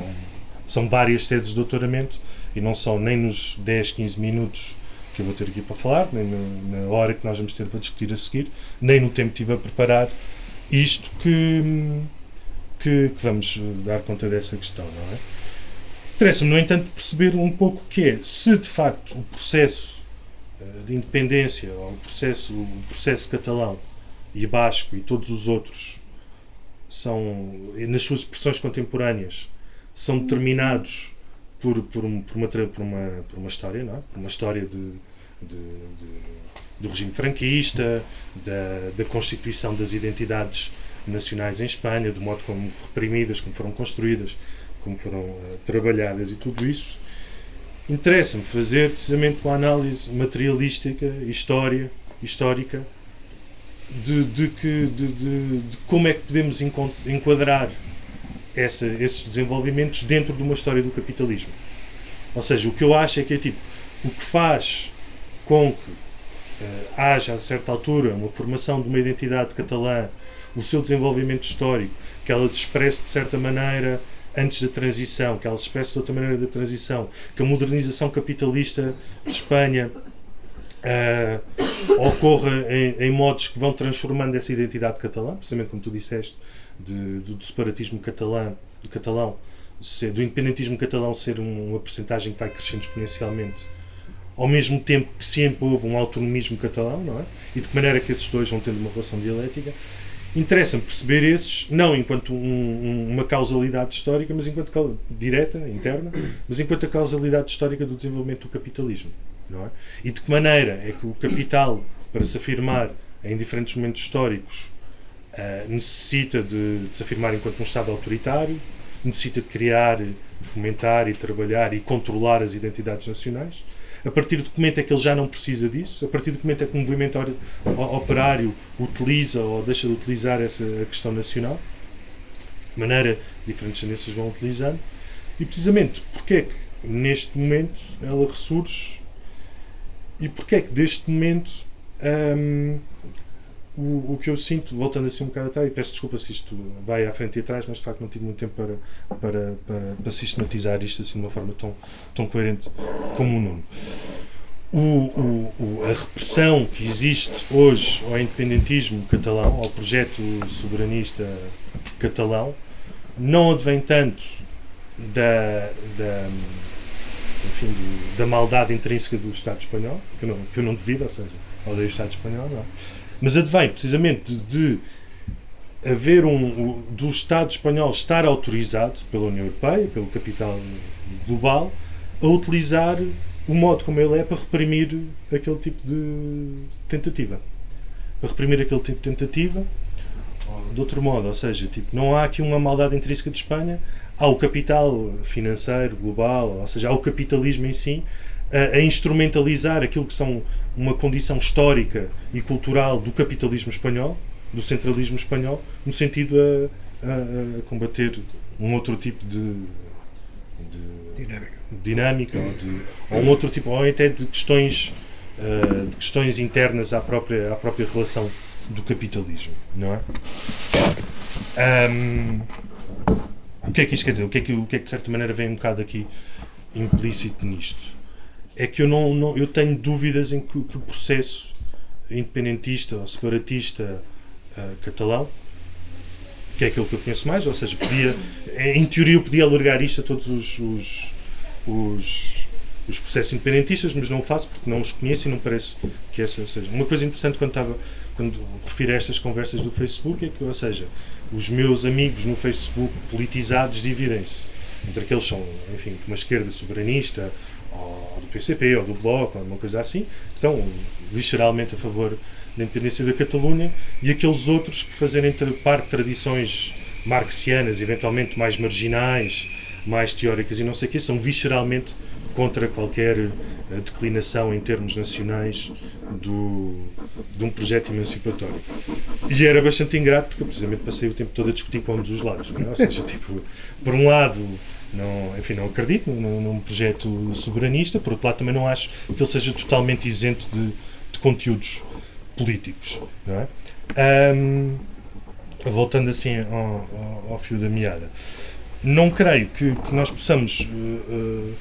são várias teses de doutoramento e não são nem nos 10, 15 minutos que eu vou ter aqui para falar, nem na hora que nós vamos ter para discutir a seguir, nem no tempo que tive a preparar isto que, que, que vamos dar conta dessa questão, não é? Interessa-me, no entanto, perceber um pouco o que é, se de facto o processo eh, de independência, ou o processo, o processo catalão e basco e todos os outros são, nas suas expressões contemporâneas, são determinados por, por, por, uma, por, uma, por uma história, não é? por uma história de, de, de, do regime franquista, da, da constituição das identidades nacionais em Espanha, do modo como reprimidas, como foram construídas, como foram uh, trabalhadas e tudo isso, interessa-me fazer precisamente uma análise materialística, história, histórica, de, de, que, de, de, de como é que podemos enquadrar essa, esses desenvolvimentos dentro de uma história do capitalismo. Ou seja, o que eu acho é que é tipo, o que faz com que uh, haja a certa altura uma formação de uma identidade catalã, o seu desenvolvimento histórico, que ela se expresse de certa maneira antes da transição, que ela expressa de outra maneira da transição, que a modernização capitalista de Espanha uh, ocorra em, em, modos que vão transformando essa identidade catalã, precisamente como tu disseste, de, do, do, separatismo catalão, do catalão, ser, do independentismo catalão ser uma percentagem que vai crescendo exponencialmente, ao mesmo tempo que se impõe um autonomismo catalão, não é? E de que maneira que esses dois vão tendo uma relação dialética. Interessa-me perceber esses, não enquanto um, um, uma causalidade histórica, mas enquanto direta, interna, mas enquanto a causalidade histórica do desenvolvimento do capitalismo. Não é? E de que maneira é que o capital, para se afirmar em diferentes momentos históricos, uh, necessita de, de, se afirmar enquanto um Estado autoritário, necessita de criar, fomentar e trabalhar e controlar as identidades nacionais. A partir do momento é que ele já não precisa disso, a partir do momento é que o movimento operário utiliza ou deixa de utilizar essa questão nacional, de maneira diferentes tendências vão utilizando, e precisamente porque é que neste momento ela ressurge e porque é que deste momento hum, o, o que eu sinto, voltando assim um bocado atrás, e peço desculpa se isto vai à frente e atrás, mas de facto não tive muito tempo para, para, para, para sistematizar isto assim de uma forma tão, tão coerente como o Nuno. O, o, a repressão que existe hoje ao independentismo catalão, ao projeto soberanista catalão, não advém tanto da, da, enfim, da maldade intrínseca do Estado espanhol, que eu não, que eu não devido, ou seja, odeio o Estado espanhol, não é? Mas advém precisamente de, de haver um, do Estado espanhol estar autorizado pela União Europeia, pelo capital global, a utilizar o modo como ele é para reprimir aquele tipo de tentativa. Para reprimir aquele tipo de tentativa, de outro modo, ou seja, tipo, não há aqui uma maldade intrínseca de Espanha, há o capital financeiro global, ou seja, há o capitalismo em si, a, a, instrumentalizar aquilo que são uma condição histórica e cultural do capitalismo espanhol, do centralismo espanhol, no sentido a, a, a combater um outro tipo de, de dinâmica, dinâmica ou, de, ou, um outro tipo, ou até de questões, uh, de questões internas à própria, à própria relação do capitalismo, não é? Um, o que é que isto quer dizer? O que é que, o que é que de certa maneira vem um bocado aqui implícito nisto? É que eu não, não eu tenho dúvidas em que, que o processo independentista ou separatista uh, catalão que é aquilo que eu conheço mais, ou seja, podia, em teoria eu podia alargar isto a todos os, os, os, os processos independentistas, mas não o faço porque não os conheço e não parece que essa seja. Uma coisa interessante quando estava quando refiro a estas conversas do Facebook é que, ou seja, os meus amigos no Facebook politizados dividem-se entre aqueles que são, enfim, uma esquerda soberanista ou do PCP, ou do Bloco, ou uma coisa assim, que estão visceralmente a favor da independência da Catalunha, e aqueles outros que fazerem parte de tradições marxianas, eventualmente mais marginais, mais teóricas e não sei o quê, são visceralmente contra qualquer uh, declinação em termos nacionais do, de um projeto emancipatório. E era bastante ingrato porque precisamente passei o tempo todo a discutir com ambos os lados. É? Ou seja, tipo, por um lado, não, enfim, não acredito num, num, projeto soberanista, por outro lado também não acho que ele seja totalmente isento de, de conteúdos políticos. Não é? Um, voltando assim ao, ao, ao, fio da meada, não creio que, que nós possamos uh,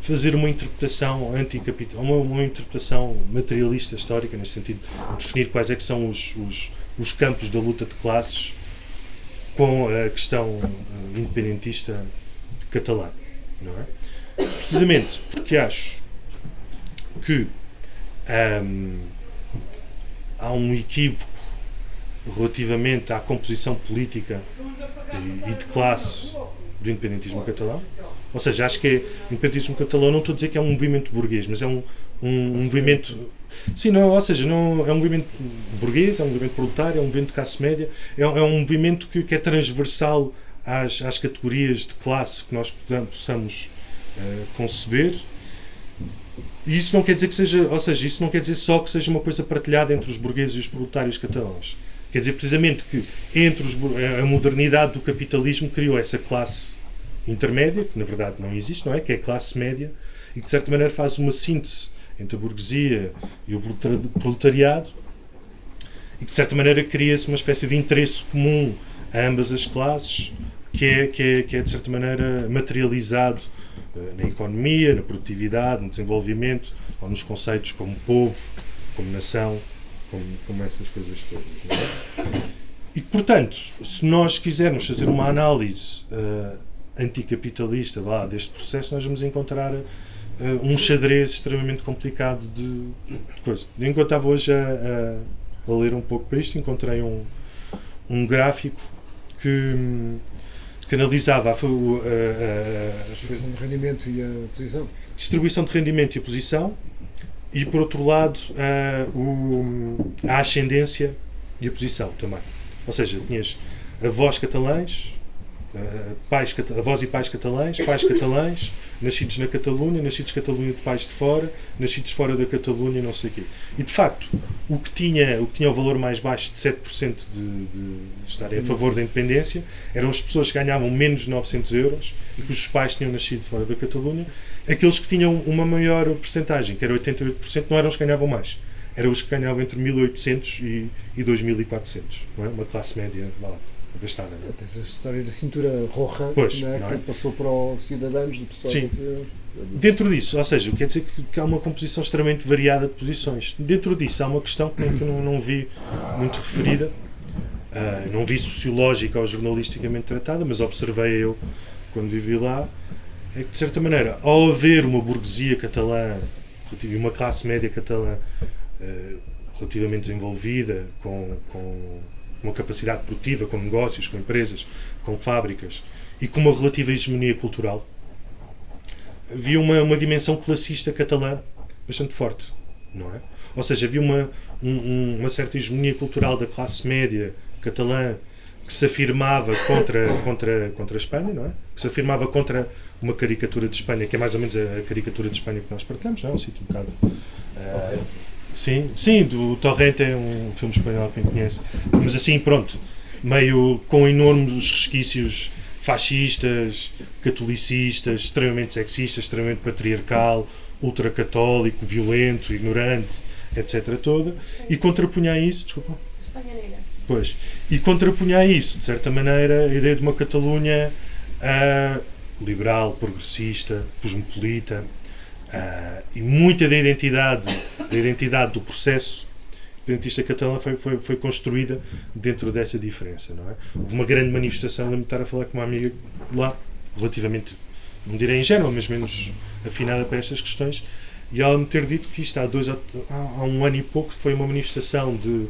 fazer uma interpretação anticapital, uma, uma interpretação materialista histórica, nesse sentido, definir quais é que são os, os, os campos da luta de classes com a questão eh, independentista catalã, não é? Precisamente porque acho que um, há um equívoco relativamente à composição política e, e de classe do independentismo catalão. Ou seja, acho que é, o independentismo catalão, não estou a dizer que é um movimento burguês, mas é um, um, um movimento. Sim, não, ou seja, não, é um movimento burguês, é um movimento proletário, é um movimento de classe média, é, é um movimento que, que, é transversal às, às categorias de classe que nós possamos uh, conceber. E isso não quer dizer que seja, ou seja, isso não quer dizer só que seja uma coisa partilhada entre os burgueses e os proletários catalãos. Quer dizer precisamente que entre os, a modernidade do capitalismo criou essa classe intermédia, que na verdade não existe, não é? Que é a classe média, e que de certa maneira faz uma síntese entre a burguesia e o proletariado e que de certa maneira cria-se uma espécie de interesse comum a ambas as classes que é, que é, que é de certa maneira materializado uh, na economia, na produtividade, no desenvolvimento ou nos conceitos como povo, como nação, como, como essas coisas todas. É? E portanto, se nós quisermos fazer uma análise uh, anticapitalista lá, deste processo, nós vamos encontrar um xadrez extremamente complicado de, coisa. Enquanto estava hoje a, a, a, ler um pouco para isto, encontrei um, um gráfico que, que analisava a, a, distribuição de rendimento e a posição. Distribuição de rendimento e posição, e por outro lado a, o, a ascendência e a posição também. Ou seja, tinhas avós catalães, pais, avós e pais catalães, pais catalães, nascidos na Catalunha, nascidos na Catalunha de pais de fora, nascidos fora da Catalunha, não sei o quê. E de facto, o que tinha o, que tinha o valor mais baixo de 7% de, de, estarem a favor da independência eram as pessoas que ganhavam menos de 900 euros e cujos pais tinham nascido fora da Catalunha. Aqueles que tinham uma maior percentagem, que era 88%, não eram os que ganhavam mais. Eram os que ganhavam entre 1.800 e, e 2.400. É? Uma classe média, lá gastada. Não é? Tens a história da cintura roja Pois, não é? não é? que passou para os cidadãos do pessoal. Sim. que- Dentro disso, ou seja, quer dizer que, que há uma composição extremamente variada de posições. Dentro disso, há uma questão que, que eu não, não vi muito referida, ah, não vi sociológica ou jornalisticamente tratada, mas observei eu quando vivi lá, é que de certa maneira, ao haver uma burguesia catalã e uma classe média catalã ah, relativamente desenvolvida, com, com uma capacidade produtiva, com negócios, com empresas, com fábricas e com uma relativa hegemonia cultural, havia uma, uma dimensão classista catalã bastante forte, não é? Ou seja, havia uma, um- um- uma certa hegemonia cultural da classe média catalã que se afirmava contra, contra, contra a Espanha, não é? Que se afirmava contra uma caricatura de Espanha, que é mais ou menos a, caricatura de Espanha que nós partilhamos, não é? Um sítio um bocado... eh, sim, sim, do Torrente é um filme espanhol, quem conhece. Mas assim, pronto, meio com enormes resquícios fascistas, catolicistas, extremamente sexistas, extremamente patriarcal, ultracatólico, violento, ignorante, etc. toda, e contrapunha a isso, desculpa. Pois. E contrapunha a isso, de certa maneira, a ideia de uma Catalunha ah, liberal, progressista, cosmopolita, ah, e muita da identidade, da identidade do processo independentista catalã foi, foi, foi construída dentro dessa diferença, não é? Houve uma grande manifestação, lembro-me de estar a falar com uma amiga lá, relativamente, não direi ingênua, mas menos afinada para estas questões, e ela me ter dito que isto há, dois, há, há um ano e pouco foi uma manifestação de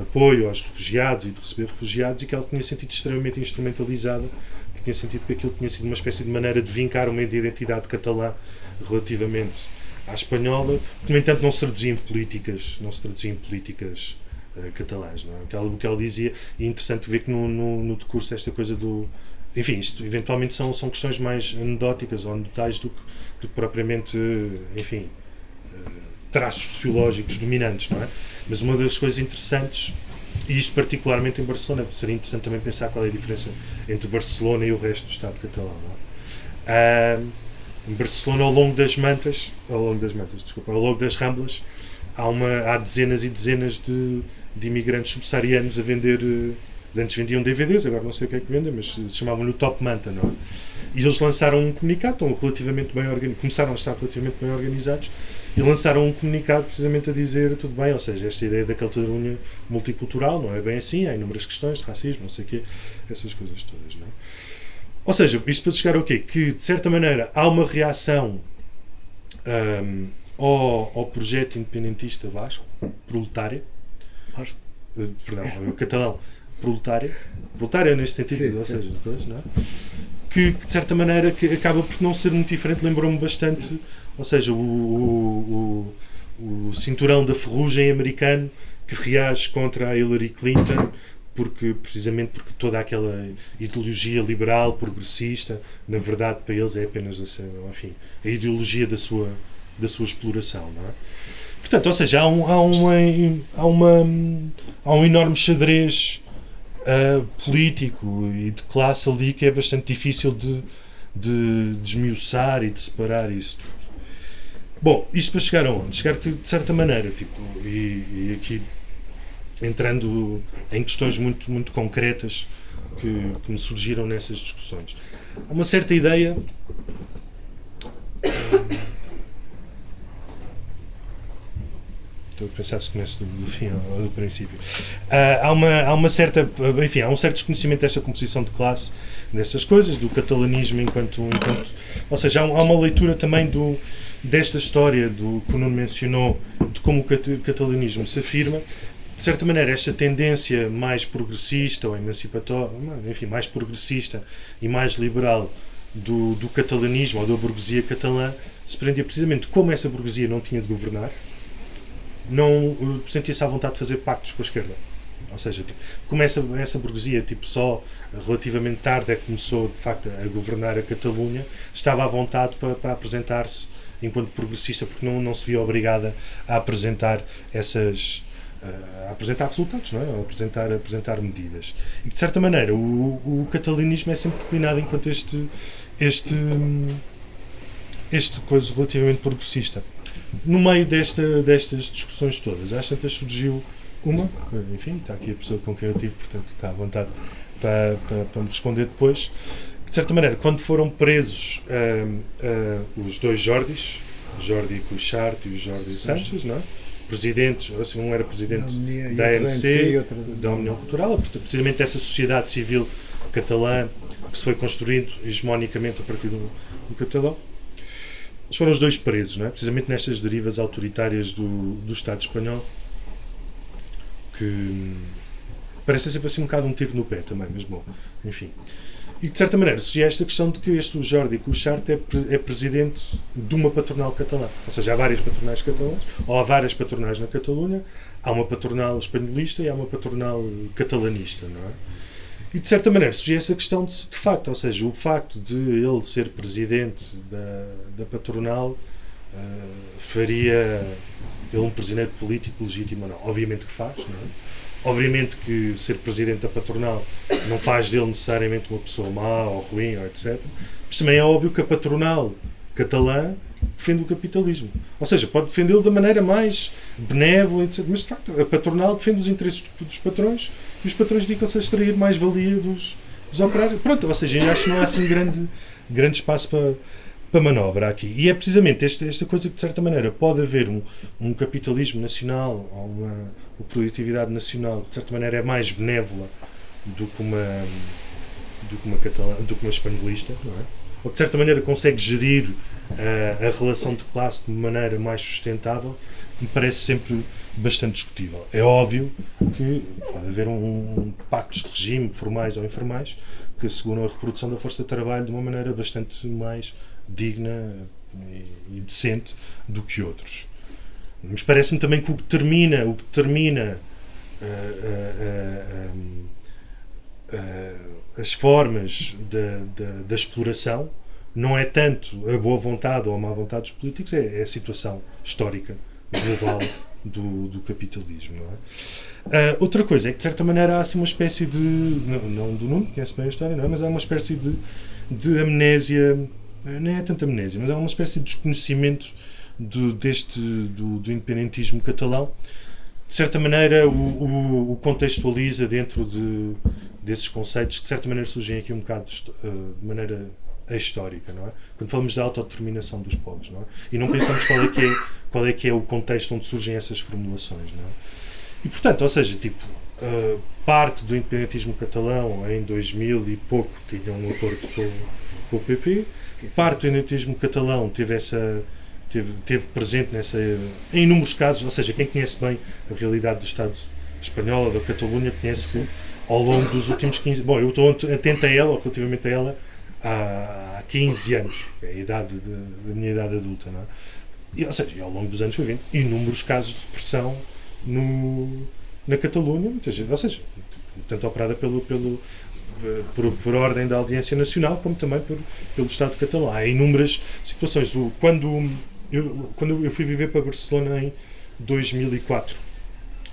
apoio aos refugiados e de receber refugiados e que ela tinha sentido extremamente instrumentalizada, que tinha sentido que aquilo tinha sido uma espécie de maneira de vincar uma identidade catalã relativamente à espanhola, que no entanto não se traduzia em políticas, não se traduzia em políticas eh, catalãs. Não é? o, que ela, o que ela dizia, e é interessante ver que no, no, no decurso esta coisa do. Enfim, isto eventualmente são, são questões mais anedóticas ou anedotais do que, do que propriamente, eh, enfim, eh, traços sociológicos dominantes, não é? Mas uma das coisas interessantes, e isto particularmente em Barcelona, seria interessante também pensar qual é a diferença entre Barcelona e o resto do Estado catalão, não é? Em Barcelona, ao longo das mantas, ao longo das mantas, desculpa, ao longo das ramblas, há, uma, há dezenas e dezenas de, de imigrantes subsaarianos a vender. eh, Antes vendiam DVDs, agora não sei o que é que vendem, mas chamavam-lhe Top Manta, não é? E eles lançaram um comunicado, relativamente bem começaram a estar relativamente bem organizados e lançaram um comunicado precisamente a dizer tudo bem, ou seja, esta ideia da Catalunha multicultural não é bem assim, há inúmeras questões de racismo, não sei o quê, essas coisas todas, não é? Ou seja, isto para chegar ao quê? Que, de certa maneira, há uma reação ahm, ao, ao projeto independentista vasco, proletária, Vasco. eh, perdão, catalão, proletária, proletária neste sentido, Sim, ou sim. seja, de coisas, não é? que, que, de certa maneira que acaba por não ser muito diferente, lembrou-me bastante, ou seja, o, o, o, o cinturão da ferrugem americano que reage contra a Hillary Clinton porque precisamente porque toda aquela ideologia liberal, progressista, na verdade para eles é apenas a, seu- enfim, a ideologia da sua, da sua exploração, não é? Portanto, ou seja, há um, há uma, há uma, há um enorme xadrez ah, político e de classe ali que é bastante difícil de, de desmiuçar e de separar isso tudo. Bom, isto para chegar aonde? Chegar que, de certa maneira, tipo, e, e aqui entrando em questões muito, muito concretas que, que me surgiram nessas discussões. Há uma certa ideia. Estou a pensar se começo do, do fim ou do princípio. Ah, há, uma, há uma certa. Enfim, há um certo desconhecimento desta composição de classe, dessas coisas, do catalanismo enquanto. enquanto ou seja, há, há uma leitura também do, desta história do que o Nuno mencionou, de como o cat- catalanismo se afirma. De certa maneira, esta tendência mais progressista ou emancipatória, enfim, mais progressista e mais liberal do, do catalanismo ou da burguesia catalã se prendia precisamente como essa burguesia não tinha de governar, não eh, sentia-se à vontade de fazer pactos com a esquerda. Ou seja, tipo, como essa, essa burguesia tipo, só relativamente tarde é que começou de facto a governar a Catalunha, estava à vontade para, para apresentar-se enquanto progressista, porque não, não se via obrigada a apresentar essas. A apresentar resultados, não é? a apresentar, a apresentar medidas. E de certa maneira, o, o catalanismo é sempre declinado enquanto este. este este coisa relativamente progressista. No meio desta, destas discussões todas, às tantas surgiu uma, enfim, está aqui a pessoa com quem eu tive, portanto está à vontade para, para, para me responder depois. De certa maneira, quando foram presos uh, uh, os dois Jordis, Jordi Cuixart e o Jordi Sanches, não é? Presidentes, assim, um era presidente da, da ANC, da União Cultural, precisamente dessa sociedade civil catalã que se foi construindo hegemonicamente a partir do, do catalão. Eles foram os dois presos, não é? precisamente nestas derivas autoritárias do, do Estado espanhol, que parece sempre assim um bocado um tiro no pé também, mas bom, enfim. E de certa maneira surge esta questão de que este Jordi Cuixart é, é presidente de uma patronal catalã. Ou seja, há várias patronais catalãs, ou há várias patronais na Catalunha, há uma patronal espanholista e há uma patronal catalanista, não é? E de certa maneira surge essa questão de, de facto, ou seja, o facto de ele ser presidente da, da patronal uh, faria ele um presidente político legítimo ou não. Obviamente que faz, não é? Obviamente que ser presidente da patronal não faz dele necessariamente uma pessoa má ou ruim ou etc. Mas também é óbvio que a patronal catalã defende o capitalismo. Ou seja, pode defendê-lo da maneira mais benévola, etc. Mas de facto, a patronal defende os interesses dos patrões e os patrões dedicam-se a extrair mais valia dos, dos operários. Pronto, ou seja, eu acho que não há assim grande, grande espaço para para manobra aqui. E é precisamente esta, esta coisa que, de certa maneira, pode haver um, um capitalismo nacional ou uma, uma produtividade nacional de certa maneira, é mais benévola do que uma, do que uma, catalã, do que uma espanholista, não é? ou de certa maneira, consegue gerir uh, a relação de classe de uma maneira mais sustentável, me parece sempre bastante discutível. É óbvio que pode haver um, um pactos de regime, formais ou informais, que asseguram a reprodução da força de trabalho de uma maneira bastante mais digna e, decente do que outros. Mas parece-me também que o que termina, o que termina uh, uh, uh, as formas da, da, da, exploração não é tanto a boa vontade ou a má vontade dos políticos, é, é a situação histórica global do, do capitalismo. É? outra coisa é que, de certa maneira, há assim, uma espécie de. Não, não do Nuno, conhece bem a história, não é? mas há uma espécie de, de amnésia nem é tanta amnésia, mas é uma espécie de desconhecimento do, deste, do, do independentismo catalão. De certa maneira, o, o, o contextualiza dentro de, desses conceitos que, de certa maneira, surgem aqui um bocado de maneira histórica, não é? Quando falamos da autodeterminação dos povos, não é? E não pensamos qual é que é, qual é, que é o contexto onde surgem essas formulações, não é? E, portanto, ou seja, tipo, uh, parte do independentismo catalão em 2000 e pouco tinha um acordo com, com o PP, parte do independentismo catalão teve essa teve, teve presente nessa em inúmeros casos, ou seja, quem conhece bem a realidade do Estado espanhol ou da Catalunha conhece que ao longo dos últimos 15 bom, eu estou atento a ela, ou relativamente a ela há 15 anos, é a idade de, da minha idade adulta, não é? E, ou seja, ao longo dos anos foi vendo inúmeros casos de repressão no, na Catalunha, muitas vezes, ou seja, tanto operada pelo, pelo, por, por, ordem da Audiência Nacional, como também por, pelo Estado catalão. Há inúmeras situações. O, quando, eu, quando eu fui viver para Barcelona em 2004,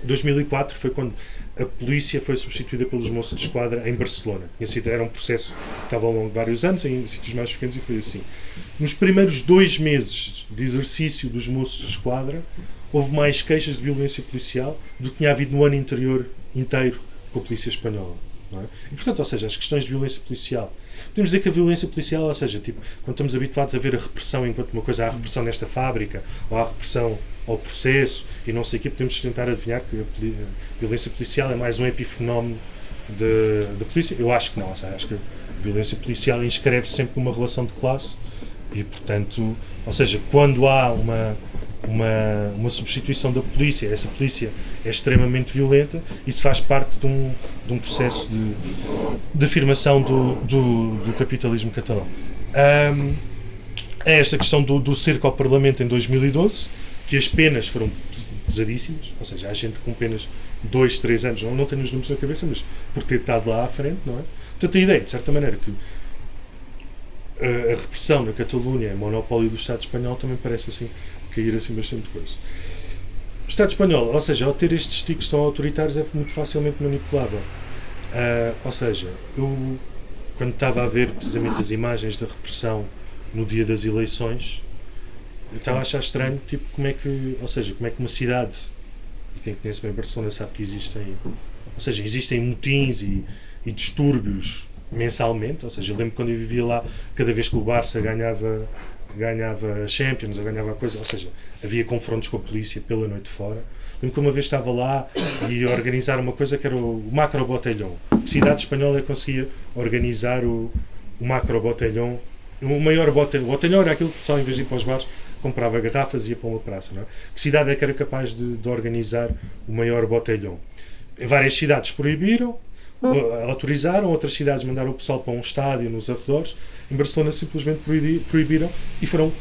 2004 foi quando a polícia foi substituída pelos moços de esquadra em Barcelona. Era um processo que estava ao longo de vários anos, em sítios mais pequenos, e foi assim. Nos primeiros dois meses de exercício dos moços de esquadra, houve mais queixas de violência policial do que tinha havido no ano anterior inteiro com a polícia espanhola. É? E, portanto, ou seja, as questões de violência policial. Podemos dizer que a violência policial, ou seja, tipo, quando estamos habituados a ver a repressão enquanto uma coisa há a repressão nesta fábrica, ou há a repressão ao processo, e não sei o quê, podemos tentar adivinhar que a violência policial é mais um epifenómeno da polícia. Eu acho que não, seja, acho que a violência policial inscreve sempre uma relação de classe e, portanto, ou seja, quando há uma uma, uma substituição da polícia. Essa polícia é extremamente violenta. Isso faz parte de um, de um processo de, de afirmação do, do, do capitalismo catalão. Um, a esta questão do, do cerco ao Parlamento em 2012, que as penas foram pesadíssimas, ou seja, há gente com penas 2, 3 anos, não, não tenho os números na cabeça, mas por ter estado lá à frente, não é? Portanto, a ideia, de certa maneira, que a, a repressão na Catalunha é monopólio do Estado espanhol também parece assim cair assim bastante coisa. O Estado espanhol, ou seja, ao ter estes tiques tão autoritários, é muito facilmente manipulável. Uh, ou seja, eu, quando estava a ver precisamente as imagens da repressão no dia das eleições, eu estava a achar estranho, tipo, como é que, ou seja, como é que uma cidade, e quem conhece bem Barcelona sabe que existem, ou seja, existem motins e, e distúrbios mensalmente, ou seja, eu lembro quando eu vivia lá, cada vez que o Barça ganhava ganhava Champions ou ganhava coisa, ou seja, havia confrontos com a polícia pela noite fora. Lembro que uma vez estava lá e organizar uma coisa que era o Macro Botelhão. Que cidade espanhola conseguia organizar o, o Macro Botelhão? O maior botelhão, o botelhão era aquilo que o pessoal, em vez de ir para os bares, comprava garrafas e ia para uma praça. Não é? Que cidade é que era capaz de, de organizar o maior botelhão? Várias cidades proibiram, autorizaram, outras cidades mandaram o pessoal para um estádio nos arredores. Em Barcelona simplesmente proibiram e foram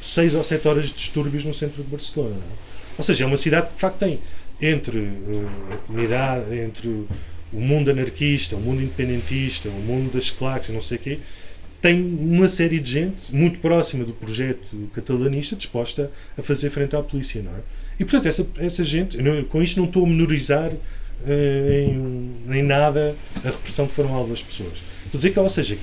6 ou 7 horas de distúrbios no centro de Barcelona. Não? É? Ou seja, é uma cidade que de facto tem entre uh, a comunidade, entre o mundo anarquista, o mundo independentista, o mundo das claques e não sei o quê, tem uma série de gente muito próxima do projeto catalanista disposta a fazer frente à polícia, não é? E portanto, essa, essa gente, com isto não estou a menorizar eh, em, em, nada a repressão que foram alvo as pessoas. Estou a dizer que, ou seja,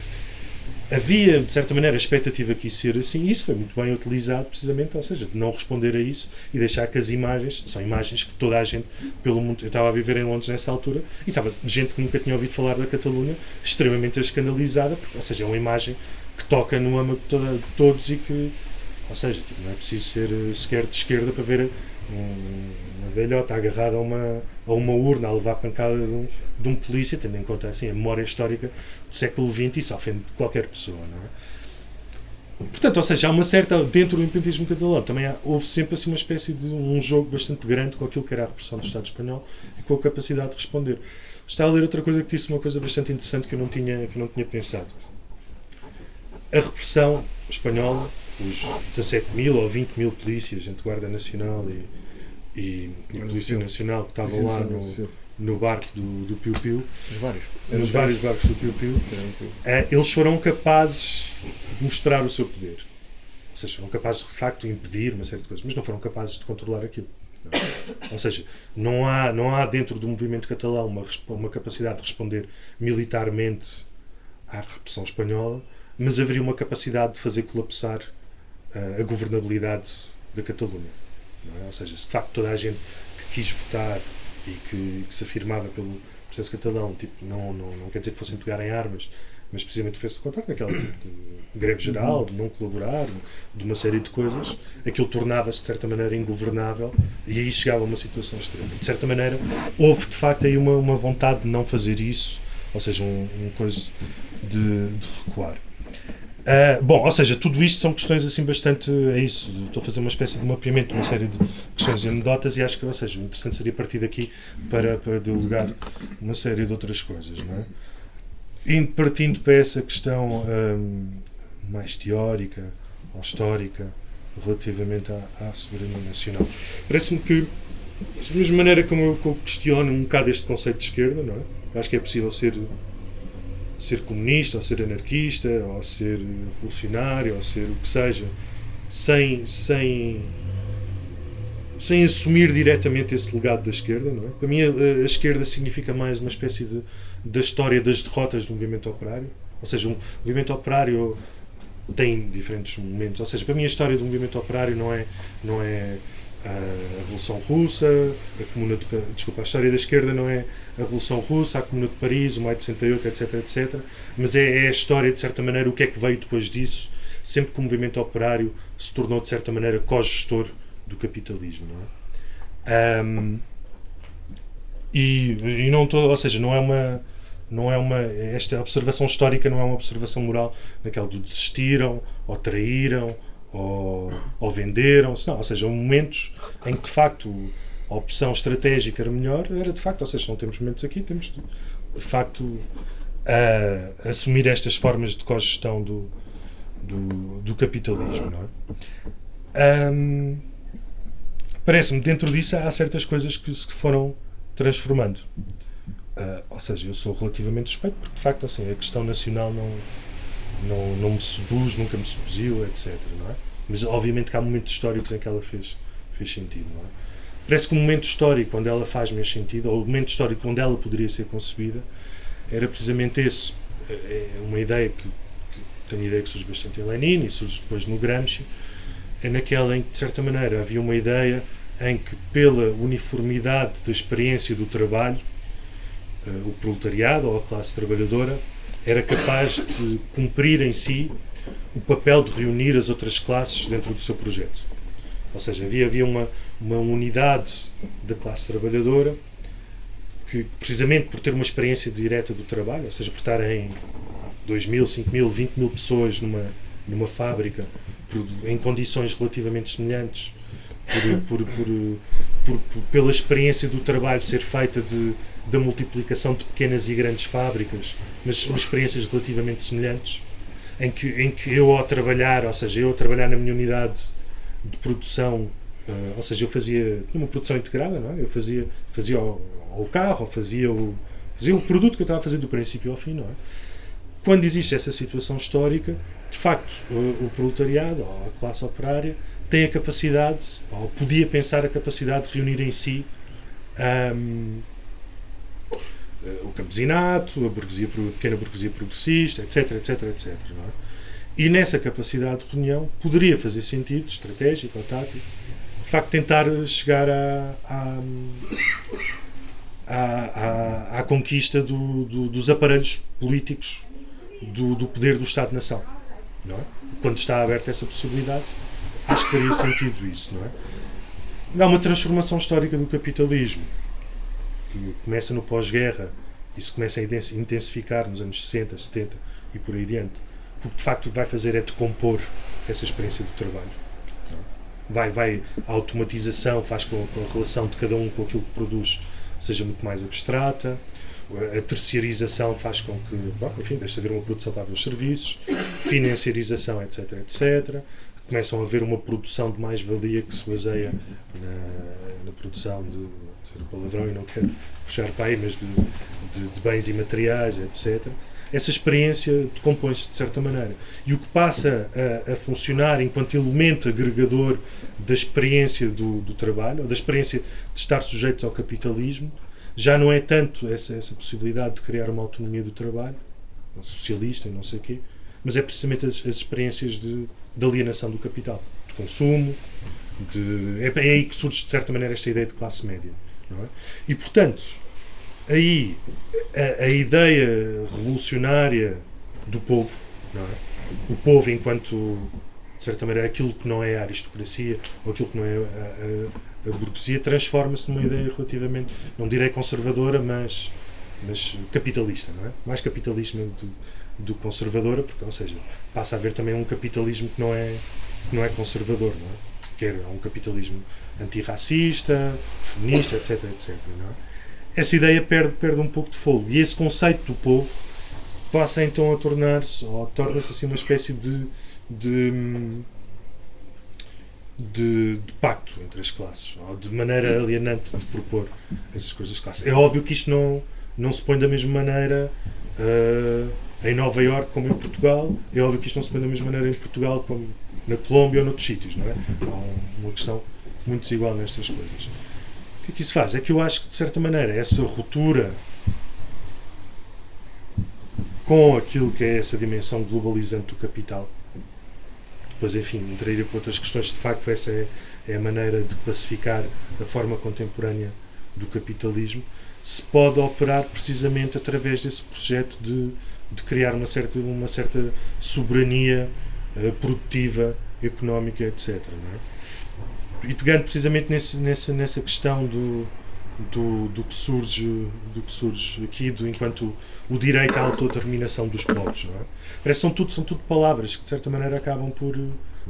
havia, de certa maneira, a expectativa que isso ser assim, e isso foi muito bem utilizado, precisamente, ou seja, de não responder a isso e deixar que as imagens, são imagens que toda a gente pelo mundo. Eu estava a viver em Londres nessa altura e estava gente que nunca tinha ouvido falar da Catalunha, extremamente escandalizada, porque, ou seja, é uma imagem que toca no âmago de, toda, de todos e que, ou seja, tipo, não é preciso ser eh, sequer de esquerda para ver uma velhota agarrada a uma, a uma urna a levar a pancada de um, de um polícia, tendo em conta assim, a memória histórica do século XX, isso ofende qualquer pessoa, não é? Portanto, ou seja, há uma certa, dentro do independentismo catalão, também há, houve sempre assim uma espécie de um jogo bastante grande com aquilo que era a repressão do Estado espanhol e com a capacidade de responder. Está a ler outra coisa que disse uma coisa bastante interessante que eu não tinha, que eu não tinha pensado. A repressão espanhola os 17 mil ou 20 mil polícias entre Guarda Nacional e, e, e Polícia Nacional que estavam lá no, no barco do, do Piu Piu, os vários. nos vários barcos do Piu Piu, é, eles foram capazes de mostrar o seu poder. Ou seja, foram capazes de, facto de impedir uma série de coisas, mas não foram capazes de controlar aquilo. Não. Ou seja, não há, não há dentro do movimento catalão uma, uma capacidade de responder militarmente à repressão espanhola, mas haveria uma capacidade de fazer colapsar a governabilidade da Catalunha. É? Ou seja, se de facto toda a gente que quis votar e que, que se afirmava pelo processo catalão, tipo, não, não, não quer dizer que fossem pegar em armas, mas precisamente fez-se contacto naquela tipo greve geral, de não colaborar, de uma série de coisas, aquilo tornava-se de certa maneira ingovernável e aí chegava a uma situação extrema. De certa maneira, houve de facto aí uma, uma vontade de não fazer isso, ou seja, um, um coisa de, de recuar. Uh, bom, ou seja, tudo isto são questões assim bastante. É isso. Estou a fazer uma espécie de mapeamento de uma série de questões e anedotas e acho que, ou seja, interessante seria partir daqui para, para dialogar uma série de outras coisas, não é? Indo partindo para essa questão um, mais teórica ou histórica relativamente à, à soberania nacional, parece-me que, da mesma maneira como eu questiono um bocado este conceito de esquerda, não é? Acho que é possível ser ser comunista, ou ser anarquista, ou ser revolucionário, ou ser o que seja, sem, sem, sem assumir diretamente esse legado da esquerda. Não é? Para mim, a, a esquerda significa mais uma espécie de da história das derrotas do movimento operário. Ou seja, um movimento operário tem diferentes momentos. Ou seja, para mim, a história do movimento operário não é, não é a Revolução Russa, a Comuna de, desculpa, a história da esquerda não é a Revolução Russa, a Comuna de Paris, o Maio de 68, etc, etc, mas é, é, a história, de certa maneira, o que é que veio depois disso, sempre que o movimento operário se tornou, de certa maneira, co-gestor do capitalismo, não é? Um, e, e não tô, ou seja, não é uma não é uma esta observação histórica não é uma observação moral naquela do desistiram ou traíram ou, ou venderam-se, ou seja, momentos em que de facto a opção estratégica era melhor, era de facto, ou seja, não temos momentos aqui, temos de facto a, assumir estas formas de cogestão do, do, do capitalismo. Não é? Um, Parece-me, dentro disso, há certas coisas que se foram transformando. Uh, ou seja, eu sou relativamente suspeito, porque de facto assim, a questão nacional não, não, não me seduz, nunca me seduziu, etc. Não é? Mas obviamente que há momentos históricos em que ela fez, fez sentido. Não é? Parece que o momento histórico onde ela faz mais sentido, ou o momento histórico onde ela poderia ser concebida, era precisamente esse. É, é uma ideia que, que tenho ideia que surge bastante em Lenin e surge depois no Gramsci, é naquela em que, de certa maneira, havia uma ideia em que, pela uniformidade da experiência do trabalho, uh, o proletariado ou a classe trabalhadora era capaz de cumprir em si o papel de reunir as outras classes dentro do seu projeto. Ou seja, havia, havia uma, uma unidade da classe trabalhadora que, precisamente por ter uma experiência direta do trabalho, ou seja, por estar em 2 mil, 5 mil, 20 mil pessoas numa, numa fábrica, por, em condições relativamente semelhantes, por, por, pela experiência do trabalho ser feita de, da multiplicação de pequenas e grandes fábricas, mas experiências relativamente semelhantes, em que, em que eu ao trabalhar, ou seja, eu a trabalhar na minha unidade de produção, uh, ou seja, eu fazia uma produção integrada, não é? eu fazia, fazia o, o carro, fazia o, fazia o produto que eu estava a fazer do princípio ao fim, não é? Quando existe essa situação histórica, de facto, o, o proletariado, ou a classe operária, tem a capacidade, ou podia pensar a capacidade de reunir em si um, o campesinato, a, burguesia, a pequena burguesia progressista, etc, etc, etc. É? E nessa capacidade de reunião poderia fazer sentido, estratégico ou tático, de facto tentar chegar à, à, à, à conquista do, do, dos aparelhos políticos do, do poder do Estado-nação. É? Quando está aberta essa possibilidade, acho que faria sentido isso, não é? Há uma transformação histórica do capitalismo que começa no pós-guerra e se começa a intensificar nos anos 60, 70 e por aí adiante. O que de facto vai fazer é decompor essa experiência do trabalho. Vai, vai, a automatização faz com que a relação de cada um com aquilo que produz seja muito mais abstrata. A terciarização faz com que, bom, enfim, deixe de haver uma produção para os serviços, financiarização, etc, etc começam a haver uma produção de mais-valia que se baseia na, na produção de, de palavrão e não quero puxar para aí, mas de, de, de bens e materiais, etc. Essa experiência decompõe-se de certa maneira. E o que passa a, a, funcionar enquanto elemento agregador da experiência do, do trabalho, ou da experiência de estar sujeitos ao capitalismo, já não é tanto essa, essa possibilidade de criar uma autonomia do trabalho, socialista e não sei o quê, mas é precisamente as, as experiências de, de alienação do capital, de consumo, de, é, é aí que surge de certa maneira esta ideia de classe média. É? E portanto, aí a, a, ideia revolucionária do povo, é? o povo enquanto de certa maneira aquilo que não é a aristocracia ou aquilo que não é a, a, a burguesia transforma-se numa ideia relativamente, não direi conservadora, mas, mas capitalista, não é? Mais capitalismo do, do conservadora, porque, ou seja, passa a haver também um capitalismo que não é, que não é conservador, não é? Que é um capitalismo antirracista, feminista, etc, etc. É? Essa ideia perde, perde um pouco de fogo. E esse conceito do povo passa então a tornar-se, ou torna-se assim uma espécie de, de, de, de, pacto entre as classes, ou de maneira alienante de propor essas coisas. É óbvio que isto não, não se põe da mesma maneira. Uh, em Nova Iorque como em Portugal. É óbvio que isto não se põe da mesma maneira em Portugal como na Colômbia ou noutros sítios, não é? Há uma questão muito desigual nestas coisas. O que é que isso faz? É que eu acho que, de certa maneira, essa ruptura com aquilo que é essa dimensão globalizante do capital, depois, enfim, entraria para outras questões, de facto, essa é, é a maneira de classificar a forma contemporânea do capitalismo, se pode operar precisamente através desse projeto de de criar uma certa, uma certa soberania uh, produtiva, económica, etc. É? E pegando precisamente nesse, nessa, nessa questão do, do, do, que surge, do que surge aqui do, enquanto o direito à autodeterminação dos povos. Não é? Parece que são tudo, são tudo palavras que de certa maneira acabam por,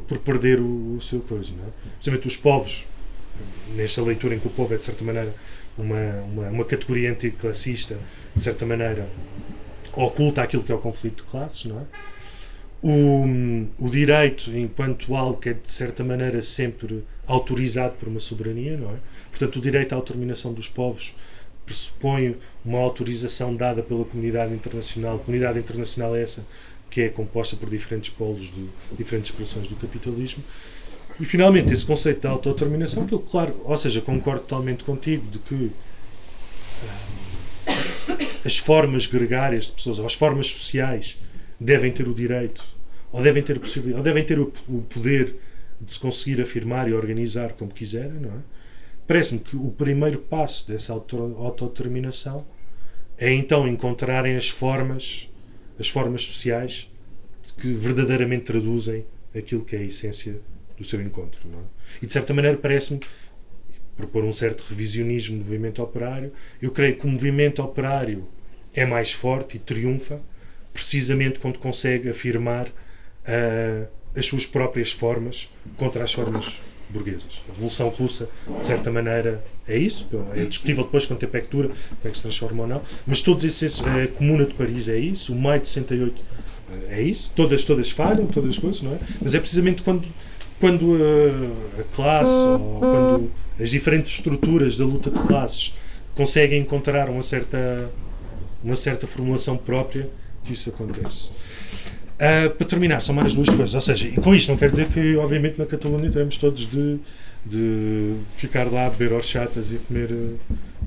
por perder o, o seu coisa. Não é? Precisamente os povos, nesta leitura em que o povo é de certa maneira uma, uma, uma categoria anticlassista, de certa maneira oculta aquilo que é o conflito de classes, não é? o, o direito enquanto algo que é de certa maneira sempre autorizado por uma soberania, não é? Portanto, o direito à autodeterminação dos povos pressupõe uma autorização dada pela comunidade internacional. A comunidade internacional é essa que é composta por diferentes polos de diferentes expressões do capitalismo. E finalmente, esse conceito da autodeterminação, que eu, claro, ou seja, concordo totalmente contigo de que as formas gregárias de pessoas, ou as formas sociais, devem ter o direito, ou devem ter, possibilidade, ou devem ter o, o poder de se conseguir afirmar e organizar como quiserem, não é? Parece-me que o primeiro passo dessa autodeterminação é então encontrarem as formas, as formas sociais que verdadeiramente traduzem aquilo que é a essência do seu encontro. Não é? E de certa maneira parece-me, propor um certo revisionismo do movimento operário, eu creio que o movimento operário é mais forte e triunfa precisamente quando consegue afirmar uh, as suas próprias formas contra as formas burguesas. A Revolução Russa, de certa maneira, é isso. É discutível depois quanto tempo é que dura, como é que se transforma ou não. Mas todos esses. A Comuna de Paris é isso, o Maio de 68 é isso. Todas, todas falham, todas as coisas, não é? Mas é precisamente quando, quando a, a classe ou quando as diferentes estruturas da luta de classes conseguem encontrar uma certa, uma certa formulação própria que isso acontece. Uh, para terminar, são mais duas coisas. Ou seja, e com isto não quer dizer que, obviamente, na Catalunha teremos todos de, de ficar lá a beber horchatas e a comer uh,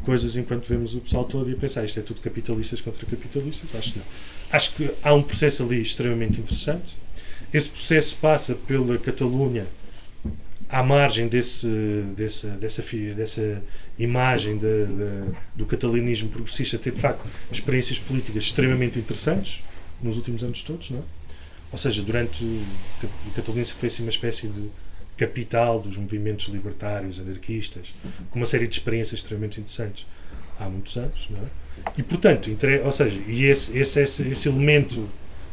coisas enquanto vemos o pessoal todo e a pensar isto é tudo capitalistas contra capitalistas. Acho que não. Acho que há um processo ali extremamente interessante. Esse processo passa pela Catalunha à margem desse, desse, dessa, dessa imagem de, de, do catalanismo progressista ter de facto experiências políticas extremamente interessantes nos últimos anos todos, não é? Ou seja, durante o catolinismo foi assim uma espécie de capital dos movimentos libertários, anarquistas, com uma série de experiências extremamente interessantes há muitos anos, não é? E portanto, entre, ou seja, e esse, esse, esse, esse elemento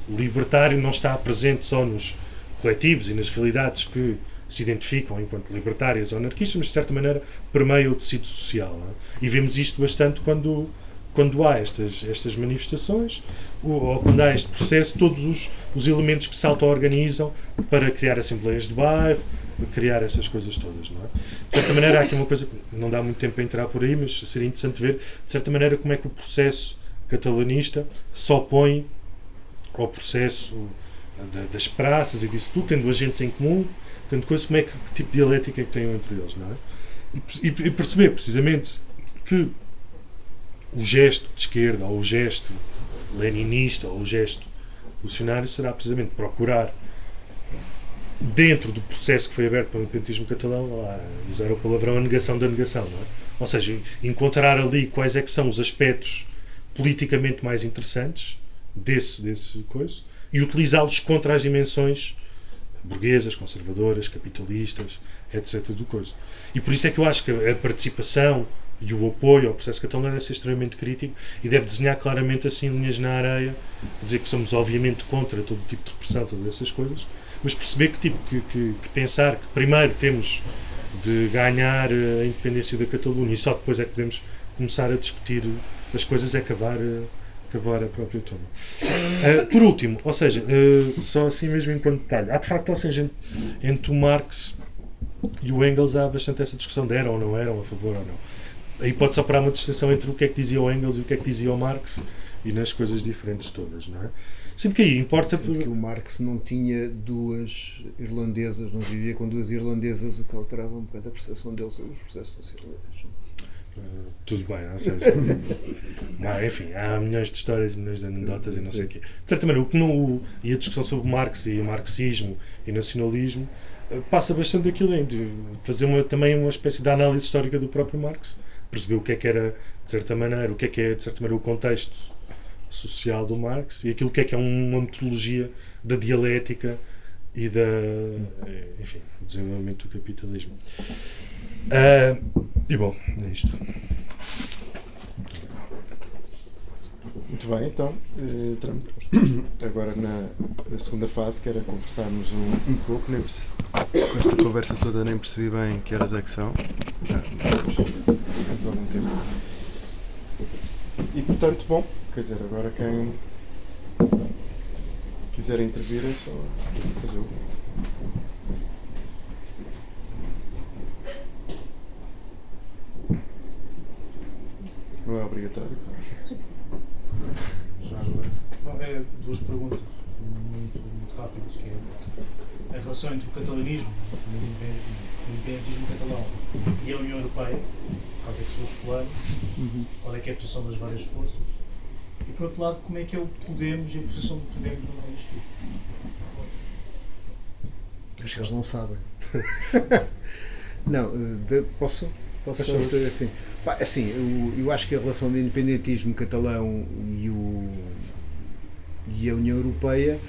libertário não está presente só nos coletivos e nas realidades que se identificam enquanto libertárias ou anarquistas, mas de certa maneira permeia o tecido social. É? E vemos isto bastante quando quando há estas, estas manifestações, ou, ou quando há este processo, todos os, os elementos que se auto-organizam para criar assembleias de bairro, criar essas coisas todas, não é? De certa maneira, há aqui uma coisa que não dá muito tempo para entrar por aí, mas seria interessante ver, de certa maneira, como é que o processo catalanista se opõe ao processo das praças e disso tudo, tendo agentes em comum, tendo coisas, como é que, que tipo de dialética é que têm entre eles, não é? E, e, perceber, precisamente, que o gesto de esquerda, ou o gesto leninista, ou o gesto revolucionário, será precisamente procurar, dentro do processo que foi aberto pelo independentismo catalão, lá, usar o palavrão a negação da negação, não é? Ou seja, encontrar ali quais é que são os aspectos politicamente mais interessantes desse, desse coisa e utilizá-los contra as dimensões burguesas, conservadoras, capitalistas, etc. do coisa. E por isso é que eu acho que a participação e o apoio ao processo catalão deve ser extremamente crítico e deve desenhar claramente assim linhas na areia, dizer que somos obviamente contra todo tipo de repressão, todas essas coisas, mas perceber que tipo que, que, que pensar que primeiro temos de ganhar a independência da Catalunha e só depois é que podemos começar a discutir as coisas é cavar cavar a própria toma. Uh, por último, ou seja, uh, só assim mesmo enquanto detalhe, há de facto, ou seja, entre, o Marx e o Engels há bastante essa discussão de eram ou não eram, a favor ou não aí pode-se operar uma distinção entre o que é que dizia o Engels e o que é que dizia o Marx e nas coisas diferentes todas, não é? Sendo que aí importa. Sendo que o Marx não tinha duas irlandesas, não vivia com duas irlandesas, o que alterava um bocado a percepção deles sobre os processos socialistas. Tudo bem, não, enfim, há milhões de histórias e milhões de anedotas e não sei o quê. De certa maneira, o que não, e a discussão sobre Marx e o marxismo e nacionalismo uh, passa bastante daquilo de fazer uma, também uma espécie de análise histórica do próprio Marx perceber o que é que era, de certa maneira, o que é que é, de certa maneira, o contexto social do Marx e aquilo que é que é uma metodologia da dialética e da, enfim, desenvolvimento do capitalismo. Uh, e bom, é isto. Muito bem, então eh, entramos agora na, na, segunda fase, que era conversarmos um, um pouco. Nem percebi, com esta conversa toda nem percebi bem que horas é que são. Já, temos algum tempo. E portanto, bom, quer dizer, agora quem. quiserem intervir é só fazer o. Não é obrigatório. Já agora. Bom, é duas perguntas muito, muito rápidas, que é a relação entre o catalanismo, o independentismo catalão e a União Europeia, quais é que são os planos, qual é que é a posição das várias forças, e por outro lado, como é que é o Podemos e a posição do Podemos no meio disto. Acho que eles não sabem. não, eh, de- posso? Posso dizer assim? Pá, assim, eu, eu acho que a relação do independentismo catalão e, o, e a União Europeia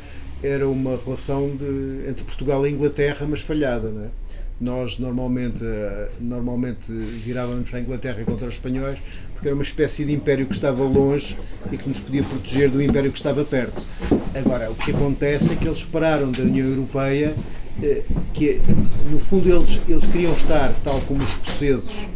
era uma relação de, entre Portugal e Inglaterra, mas falhada, não é? Nós normalmente, eh, normalmente virávamos para a Inglaterra contra os espanhóis porque era uma espécie de império que estava longe e que nos podia proteger do império que estava perto. Agora, o que acontece é que eles esperaram da União Europeia que, no fundo, eles, eles queriam estar, tal como os escoceses,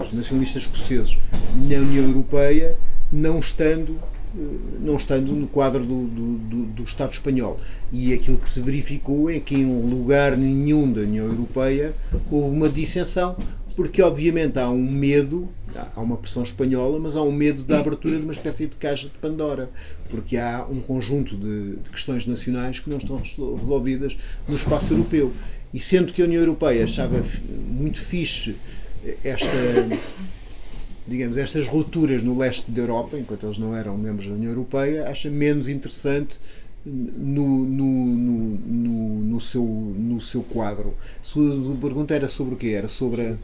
os nacionalistas escoceses, na União Europeia, não estando eh, não estando no quadro do, do, do Estado espanhol. E aquilo que se verificou é que em lugar nenhum da União Europeia houve uma dissensão, porque obviamente há um medo, há uma pressão espanhola, mas há um medo da abertura de uma espécie de caixa de Pandora, porque há um conjunto de, de questões nacionais que não estão resol- resolvidas no espaço europeu. E sendo que a União Europeia achava muito fixe esta digamos, estas rupturas no leste da Europa, enquanto eles não eram membros da União Europeia, acha menos interessante no, no, no, no, seu, no seu quadro. Sua pergunta era sobre o quê? Era sobre, a,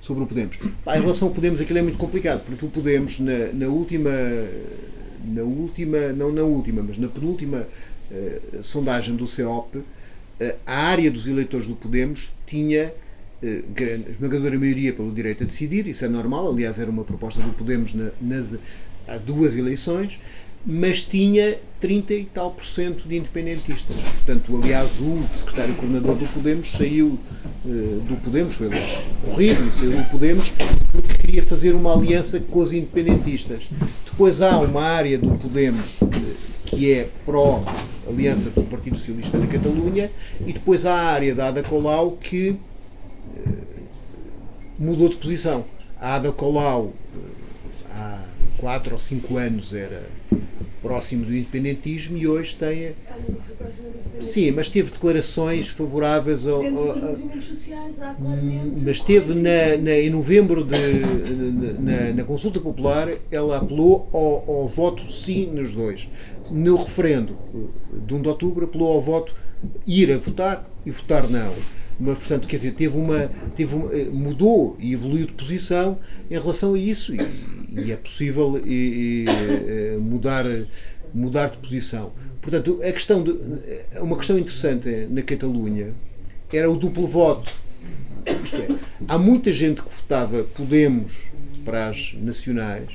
sobre o Podemos. Pá, em relação ao Podemos, aquilo é muito complicado, porque o Podemos, na, na última, na última, não na última, mas na penúltima eh, sondagem do CEOP, eh, a área dos eleitores do Podemos tinha eh, grande- esmagadora maioria pelo direito a decidir, isso é normal, aliás era uma proposta do Podemos na- nas, há duas eleições, mas tinha 30 e tal por cento de independentistas. Portanto, aliás, o secretário-coordenador do Podemos saiu eh, do Podemos, foi aliás corrido saiu do Podemos porque queria fazer uma aliança com os independentistas. Depois há uma área do Podemos eh, que é pró-aliança com o Partido Socialista da Catalunha e depois há a área da Ada Colau que mudou de posição. A Ada Colau há 4 ou 5 anos era próximo do independentismo e hoje tem. Ah, não foi próxima do. Sim, mas teve declarações favoráveis ao. Ao- ao- sociais há mas teve na, na- em novembro de, na, na consulta popular, ela apelou ao, ao voto sim nos dois. No referendo de 1 de outubro, apelou ao voto ir a votar e votar não. Mas, portanto, quer dizer, teve uma, teve uma, mudou e evoluiu de posição em relação a isso e, e é possível e, e, eh, mudar, mudar de posição. Portanto, a questão de, eh, uma questão interessante na Catalunha era o duplo voto. Isto é, há muita gente que votava Podemos para as nacionais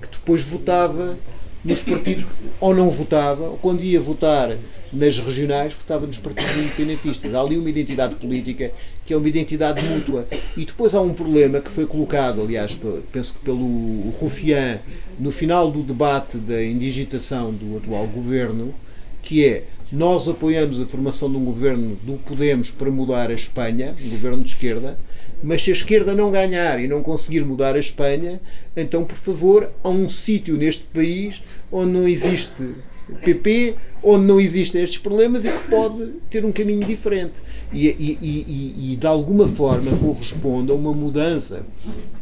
que depois votava nos partidos, ou não votava, ou quando ia votar nas regionais, votava nos partidos independentistas. Há ali uma identidade política que é uma identidade mútua. E depois há um problema que foi colocado, aliás, pe- penso que pelo Rufián, no final do debate da indigitação do atual governo, que é nós apoiamos a formação de um governo do Podemos para mudar a Espanha, um governo de esquerda, mas se a esquerda não ganhar e não conseguir mudar a Espanha, então, por favor, há um sítio neste país onde não existe PP, onde não existem estes problemas e que pode ter um caminho diferente. E, e- e- e- de alguma forma corresponde a uma mudança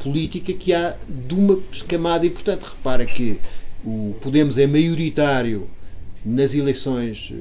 política que há de uma camada importante. Repara que o Podemos é maioritário nas eleições, eh,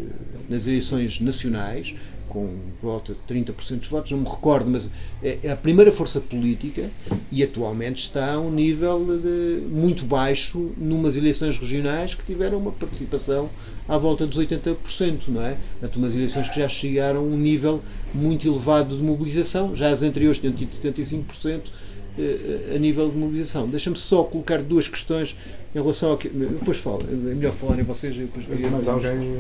nas eleições nacionais, com volta de 30% dos votos, não me recordo, mas é é a primeira força política e atualmente está a um nível de- muito baixo numas eleições regionais que tiveram uma participação à volta dos 80%, não é? Portanto, umas eleições que já chegaram a um nível muito elevado de mobilização, já as anteriores tinham tido 75%, eh, a nível de mobilização. Deixa-me só colocar duas questões em relação ao que. Depois falo, é melhor falarem vocês. Depois Mas mais alguém.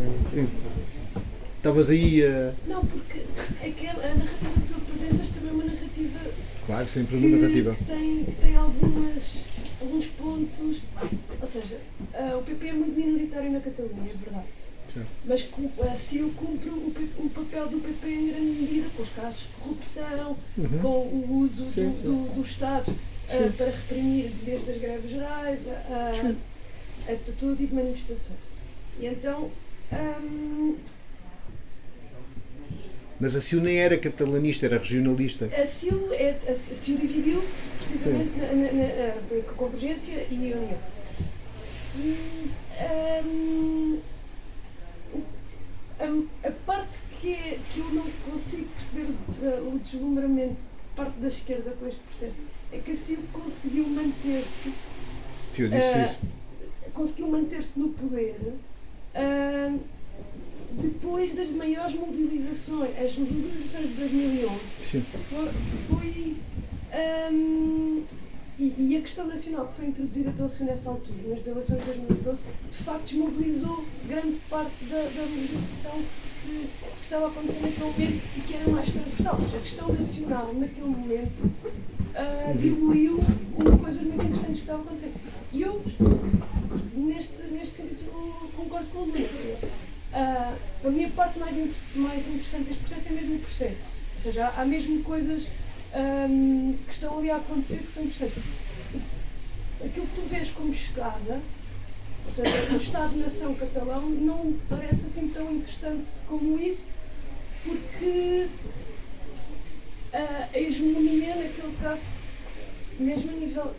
Estavas aí a. Não, porque aquela, a narrativa que tu apresentas também é uma narrativa Claro, sempre que, uma narrativa. que tem, que tem algumas, alguns pontos. Ou seja, ah, o PP é muito minoritário na Catalunha, é verdade. Sim. mas cu- a CIO cumpre o, o papel do PP em grande medida, com os casos de corrupção, Uhum. com o uso do, do, do Estado Sim. para reprimir desde as greves gerais a, a- a t- todo tipo de manifestações. E então, hum, Mas a CIU nem era catalanista, era regionalista. a CIO, é, a CIO dividiu-se precisamente na, na, na- na Convergência e União. E, o- a, a parte que, que eu não consigo perceber o, o deslumbramento de parte da esquerda com este processo é que a CIO conseguiu manter-se Eu disse Ah, isso. conseguiu manter-se no poder ah, depois das maiores mobilizações. As mobilizações de 2011 Sim. foi. foi ahm, e, e a questão nacional que foi introduzida pelo senhor nessa altura, nas eleições de 2012, de facto desmobilizou grande parte da, da mobilização que, que- que estava acontecendo naquele momento e que era mais transversal. Ou seja, a questão nacional naquele momento ah, diluiu uma coisa muito interessante que estava acontecendo. E eu, neste, neste sentido, concordo com o Lula. Ah, a minha parte mais, mais interessante deste processo é mesmo o processo. Ou seja, há, há mesmo coisas ahm, que estão ali a acontecer que são interessantes. Aquilo que tu vês como chegada, ou seja, o Estado-nação catalão, não parece assim tão interessante como isso, porque ah, a hegemonia, naquele caso, mesmo a nível.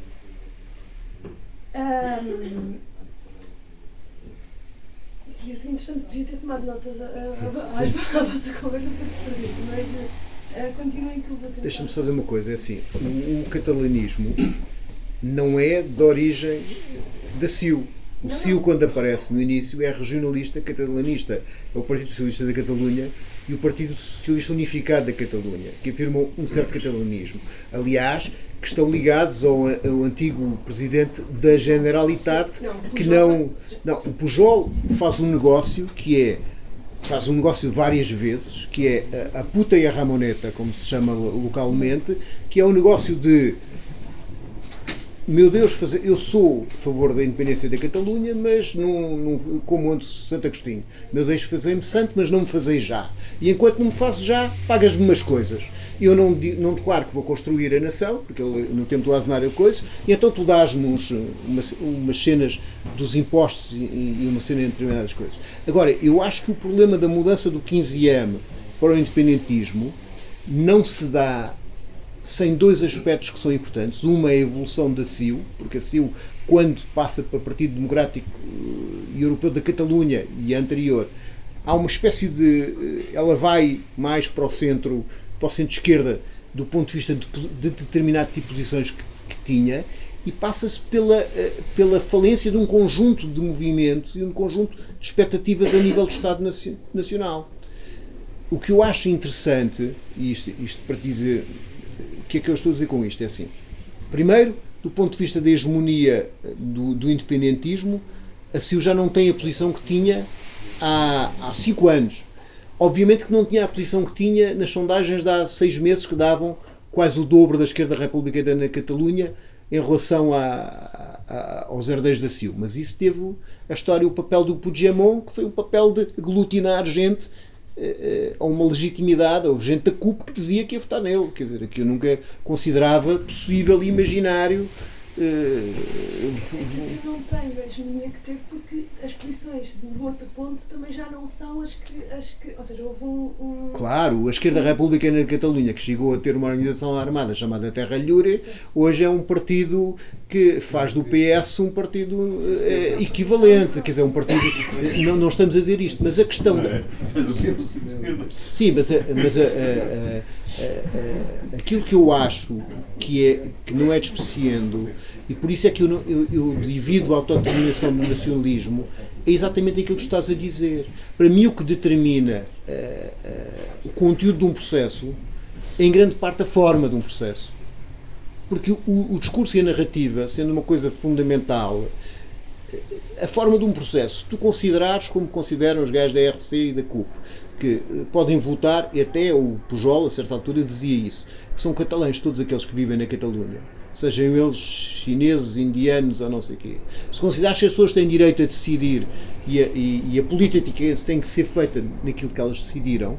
ahm, Tio, que interessante, devia ter tomado notas vossa conversa para perder, mas ah, continuem que eu vou tentar. Deixa-me só dizer uma coisa, é assim, o, o catalanismo não é de origem da CIU. O Não, CIU, quando aparece no início, é regionalista catalanista. É o Partido Socialista da Catalunha e o Partido Socialista Unificado da Catalunha, que afirmam um certo catalanismo. Aliás, que estão ligados ao, ao antigo presidente da Generalitat, Não, que não. Não, o Pujol faz um negócio que é faz um negócio várias vezes, que é a, a puta e a ramoneta, como se chama lo- localmente, que é um negócio de meu Deus, eu sou a favor da independência da Catalunha, mas não, não como antes Santo Agostinho. Meu Deus, fazei-me santo, mas não me fazei já. E enquanto não me fazes já, pagas-me umas coisas. Eu não, não declaro que vou construir a nação, porque no tempo do Aznar eu coisa, e então tu dás-me umas, umas cenas dos impostos e, e uma cena de determinadas coisas. Agora, eu acho que o problema da mudança do 15M para o independentismo não se dá sem dois aspectos que são importantes. Uma é a evolução da CIU, porque a CIU, quando passa para o Partido Democrático eh, Europeu da Catalunha e anterior, há uma espécie de. eh, Ela vai mais para o centro, para o centro-esquerda, do ponto de vista de, de determinado tipo de posições que, que tinha, e passa-se pela, eh, pela falência de um conjunto de movimentos e um conjunto de expectativas a nível do Estado naci- Nacional. O que eu acho interessante, e isto, isto para dizer que é que eu estou a dizer com isto? É assim. Primeiro, do ponto de vista da hegemonia eh, do, do independentismo, a CIU já não tem a posição que tinha há, há cinco anos. Obviamente que não tinha a posição que tinha nas sondagens de há seis meses, que davam quase o dobro da esquerda republicana na Catalunha em relação a, a- aos herdeiros da CIU. Mas isso teve a história, o papel do Puigdemont, que foi o papel de aglutinar gente a uma legitimidade, ou gente da CUP que dizia que ia votar nele. Quer dizer, que eu nunca considerava possível e imaginário. Eh, Mas eu não tenho a hegemonia que teve porque as posições do outro ponto também já não são as que. As que ou seja, houve um. um Claro, a esquerda republicana de Catalunha, que chegou a ter uma organização armada chamada Terra Lliure, hoje é um partido que faz do PS um partido eh, equivalente, quer dizer, um partido. Não, não estamos a dizer isto, mas a questão. da- Sim, mas, a- mas a- a- a- a- a- aquilo que eu acho que, é, que não é despreciando, e por isso é que eu, não- eu, eu divido a autodeterminação do nacionalismo, é exatamente aquilo que estás a dizer. Para mim, o que determina eh, eh, o conteúdo de um processo é, em grande parte, a forma de um processo. Porque o, o discurso e a narrativa, sendo uma coisa fundamental, a forma de um processo, se tu considerares como consideram os gajos da RC e da CUP, que eh, podem votar, e até o Pujol, a certa altura, dizia isso, que são catalães todos aqueles que vivem na Catalunha. sejam eles chineses, indianos ou não sei o quê. Se considerar que as pessoas têm direito a decidir e a, e, e a política tem que ser feita naquilo que elas decidiram,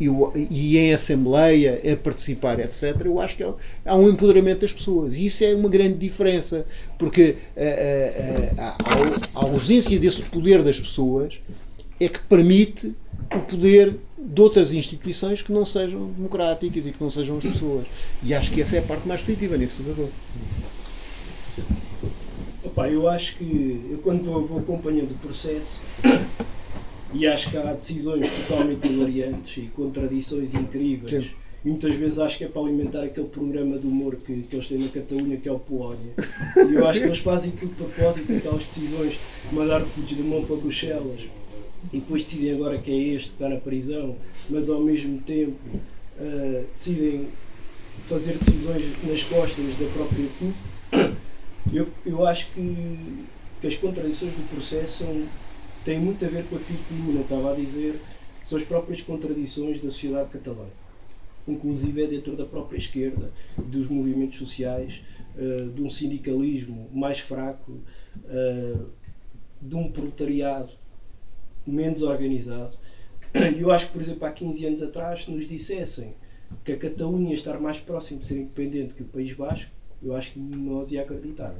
e, e, em assembleia, a participar, etc., eu acho que há um empoderamento das pessoas. E isso é uma grande diferença, porque a, a, a, a ausência desse poder das pessoas é que permite o poder de outras instituições que não sejam democráticas e que não sejam as pessoas. E acho que essa é a parte mais positiva nesse jogador. Opa, eu acho que eu quando vou, vou acompanhando o processo e acho que há decisões totalmente hilariantes e contradições incríveis. Sim. E muitas vezes acho que é para alimentar aquele programa de humor que, que eles têm na Catalunha, que é o Polónia. E eu acho que eles fazem aquilo de propósito, aquelas decisões de mandar de mão para Bruxelas e depois decidem agora que é este que está na prisão, mas ao mesmo tempo uh, decidem fazer decisões nas costas da própria CUP. Eu, eu acho que, que as contradições do processo são, têm muito a ver com aquilo que o Luna estava a dizer, são as próprias contradições da sociedade catalã. Inclusive é dentro da própria esquerda, dos movimentos sociais, uh, de um sindicalismo mais fraco, uh, de um proletariado menos organizado. Eu acho que, por exemplo, há 15 anos atrás, se nos dissessem que a Catalunha estar mais próximo de ser independente que o País Basco, eu acho que nós ia acreditar.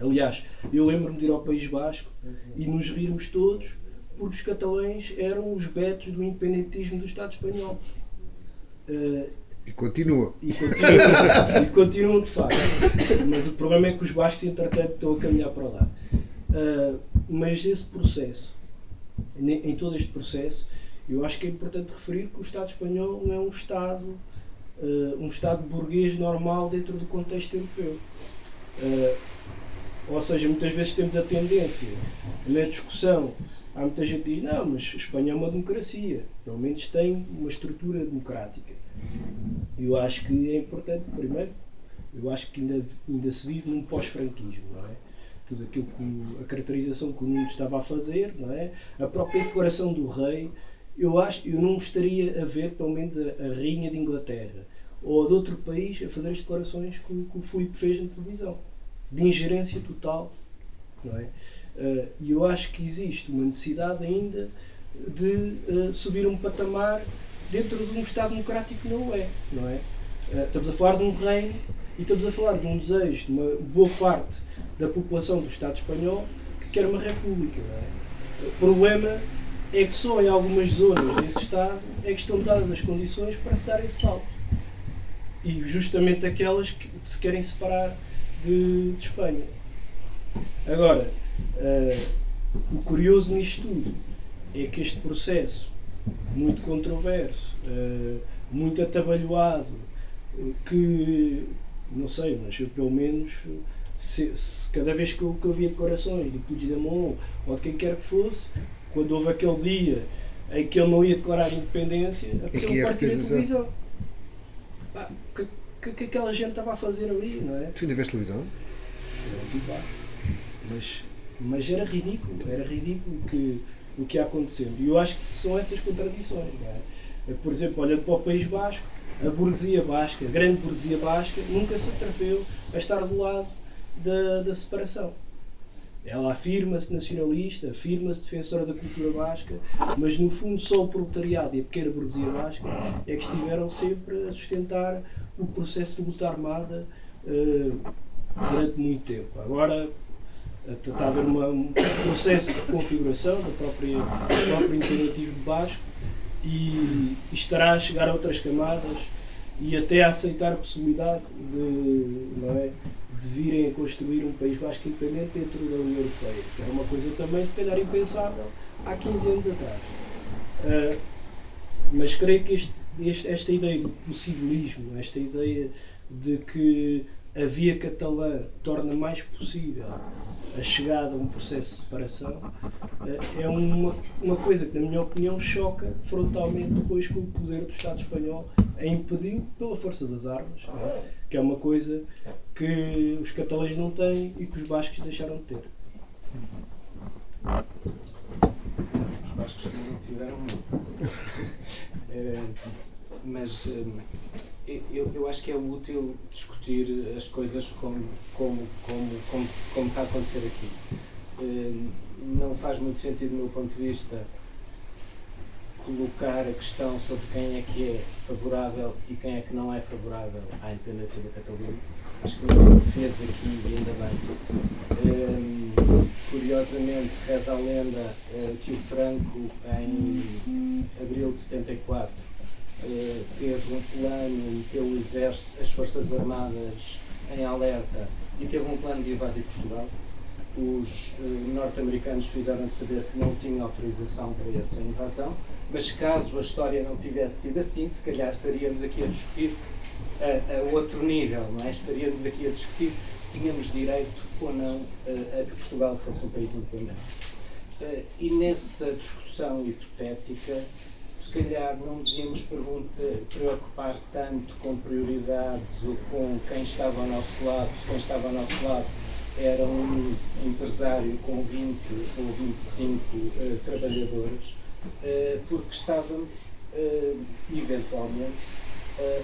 Aliás, eu lembro-me de ir ao País Basco e nos rirmos todos porque os catalães eram os betos do independentismo do Estado espanhol. Uh, e continua. E continua, e continua de facto. Mas o problema é que os bascos, entretanto, estão a caminhar para lá. Uh, mas esse processo em todo este processo, eu acho que é importante referir que o Estado espanhol não é um Estado, uh, um Estado burguês normal dentro do contexto europeu. Uh, ou seja, muitas vezes temos a tendência, na discussão, há muita gente que diz, não, mas a Espanha é uma democracia, pelo menos tem uma estrutura democrática. Eu acho que é importante, primeiro, eu acho que ainda, ainda se vive num pós-franquismo, não é? Tudo aquilo que a caracterização que o Nuno estava a fazer, não é? A própria declaração do rei, eu acho, eu não gostaria a ver pelo menos a, a rainha de Inglaterra ou de outro país a fazer as declarações que, que o Filipe fez na televisão, de ingerência total, não é? Eh, e eu acho que existe uma necessidade ainda de uh, subir um patamar dentro de um Estado democrático não é, não é? Uh, estamos a falar de um reino e estamos a falar de um desejo de uma boa parte da população do Estado espanhol que quer uma república. É? O problema é que só em algumas zonas desse Estado é que estão dadas as condições para se dar esse salto. E justamente aquelas que se querem separar de, de Espanha. Agora, uh, o curioso nisto tudo é que este processo, muito controverso, uh, muito atabalhoado, que, não sei, mas eu pelo menos se, se, cada vez que eu, que eu via declarações do Puigdemont ou de quem quer que fosse, quando houve aquele dia em que ele não ia declarar independência, apeteceu é partir a televisão. Ah, que, que, que, aquela gente estava a fazer ali, não é? Tu ainda vês televisão? Mas, mas era ridículo, era ridículo que, o que ia acontecendo. E eu acho que são essas contradições, não é? Por exemplo, olhando para o País Basco, a burguesia basca, a grande burguesia basca, nunca se atreveu a estar do lado da, da separação. Ela afirma-se nacionalista, afirma-se defensora da cultura basca, mas no fundo só o proletariado e a pequena burguesia basca é que estiveram sempre a sustentar o processo de luta armada uh, durante muito tempo. Agora está a haver uma, um processo de reconfiguração do próprio, do próprio basco e, e estará a chegar a outras camadas e até a aceitar a possibilidade de, não é, de virem a construir um país basco independente dentro da União Europeia, que era uma coisa também, se calhar, impensável há 15 anos atrás. Uh, mas creio que este, este, esta ideia do possibilismo, esta ideia de que a via catalã torna mais possível a chegada a um processo de separação, uh, é uma, uma coisa que, na minha opinião, choca frontalmente depois com o poder do Estado espanhol a impedir pela força das armas, é? que é uma coisa que os catalães não têm e que os bascos deixaram de ter. Os bascos não tiveram muito. É, mas eu, eu acho que é útil discutir as coisas como, como, como, como, como está a acontecer aqui. Eh, não faz muito sentido, do meu ponto de vista, colocar a questão sobre quem é que é favorável e quem é que não é favorável à independência da Catalunha. Acho que não fez aqui ainda bem. Um, curiosamente, reza a lenda uh, que o Franco, em abril de 74, uh, teve um plano, meteu o exército, as Forças Armadas em alerta e teve um plano de invadir Portugal os uh, norte-americanos fizeram saber que não tinham autorização para essa invasão, mas caso a história não tivesse sido assim, se calhar estaríamos aqui a discutir a, a outro nível, não é? Estaríamos aqui a discutir se tínhamos direito ou não uh, a que Portugal fosse um país independente. Uh, e nessa discussão hipotética, calhar não devíamos preocupar tanto com prioridades ou com quem estava ao nosso lado, se quem estava ao nosso lado era um empresário com 20 ou 25 uh, trabalhadores, uh, porque estávamos, uh, eventualmente,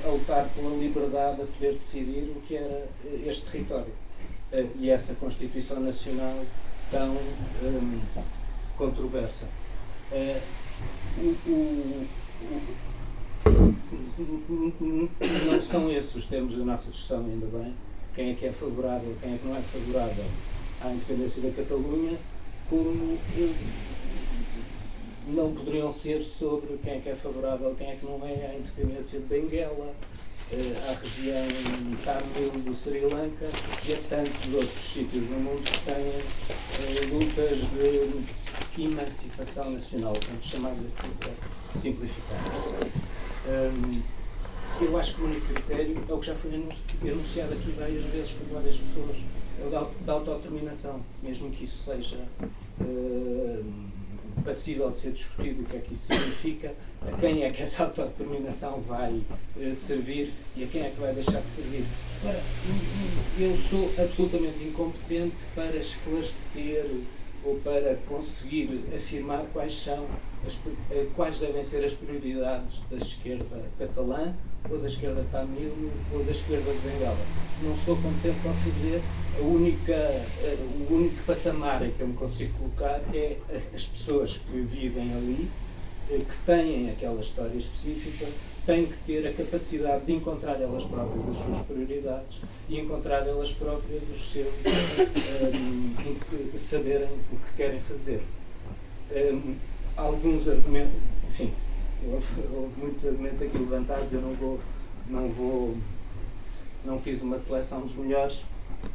a lutar pela liberdade a poder decidir o que era este território. e essa Constituição Nacional tão um, controversa. Não são esses os termos da nossa discussão, ainda bem. Quem é que é favorável, quem é que não é favorável à independência da Catalunha, como não poderiam ser sobre quem é que é favorável, quem é que não é à independência de Benguela, à região Tamil do Sri Lanka e a tantos outros sítios no mundo que têm eh, lutas de emancipação nacional, vamos chamar assim para simplificar. Eu acho que o único critério é o que já foi enunciado aqui várias vezes por várias pessoas, é o da, autodeterminação, mesmo que isso seja uh, passível de ser discutido o que é que isso significa, a quem é que essa autodeterminação vai uh, servir e a quem é que vai deixar de servir. Ora, eu sou absolutamente incompetente para esclarecer ou para conseguir afirmar quais são as, eh, quais devem ser as prioridades da esquerda catalã ou da esquerda tamil ou da esquerda de Bengala. Não sou competente para fazer. A única, eh, o único patamar em que eu me consigo colocar é as pessoas que vivem ali, que têm aquela história específica, têm que ter a capacidade de encontrar elas próprias as suas prioridades e encontrar elas próprias os seus um, saberem o que querem fazer. Um, alguns argumentos, enfim, houve, houve, muitos argumentos aqui levantados, eu não vou, não vou, não fiz uma seleção dos melhores,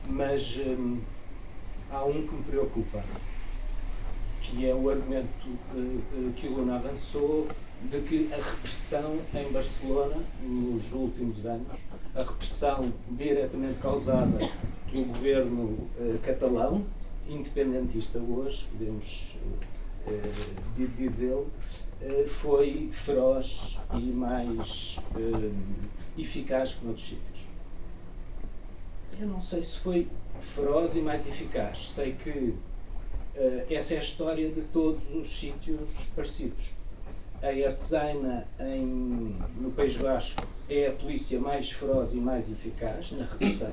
mas um, há um que me preocupa, que é o argumento uh, que o Luna avançou de que a repressão em Barcelona, nos últimos anos, a repressão diretamente causada pelo governo uh, catalão, independentista hoje, podemos uh, dizê-lo, uh, foi feroz e mais eficaz que noutros sítios. Eu não sei se foi feroz e mais eficaz, sei que essa é a história de todos os sítios parecidos a Ertzaina em, no País Basco é a polícia mais feroz e mais eficaz na repressão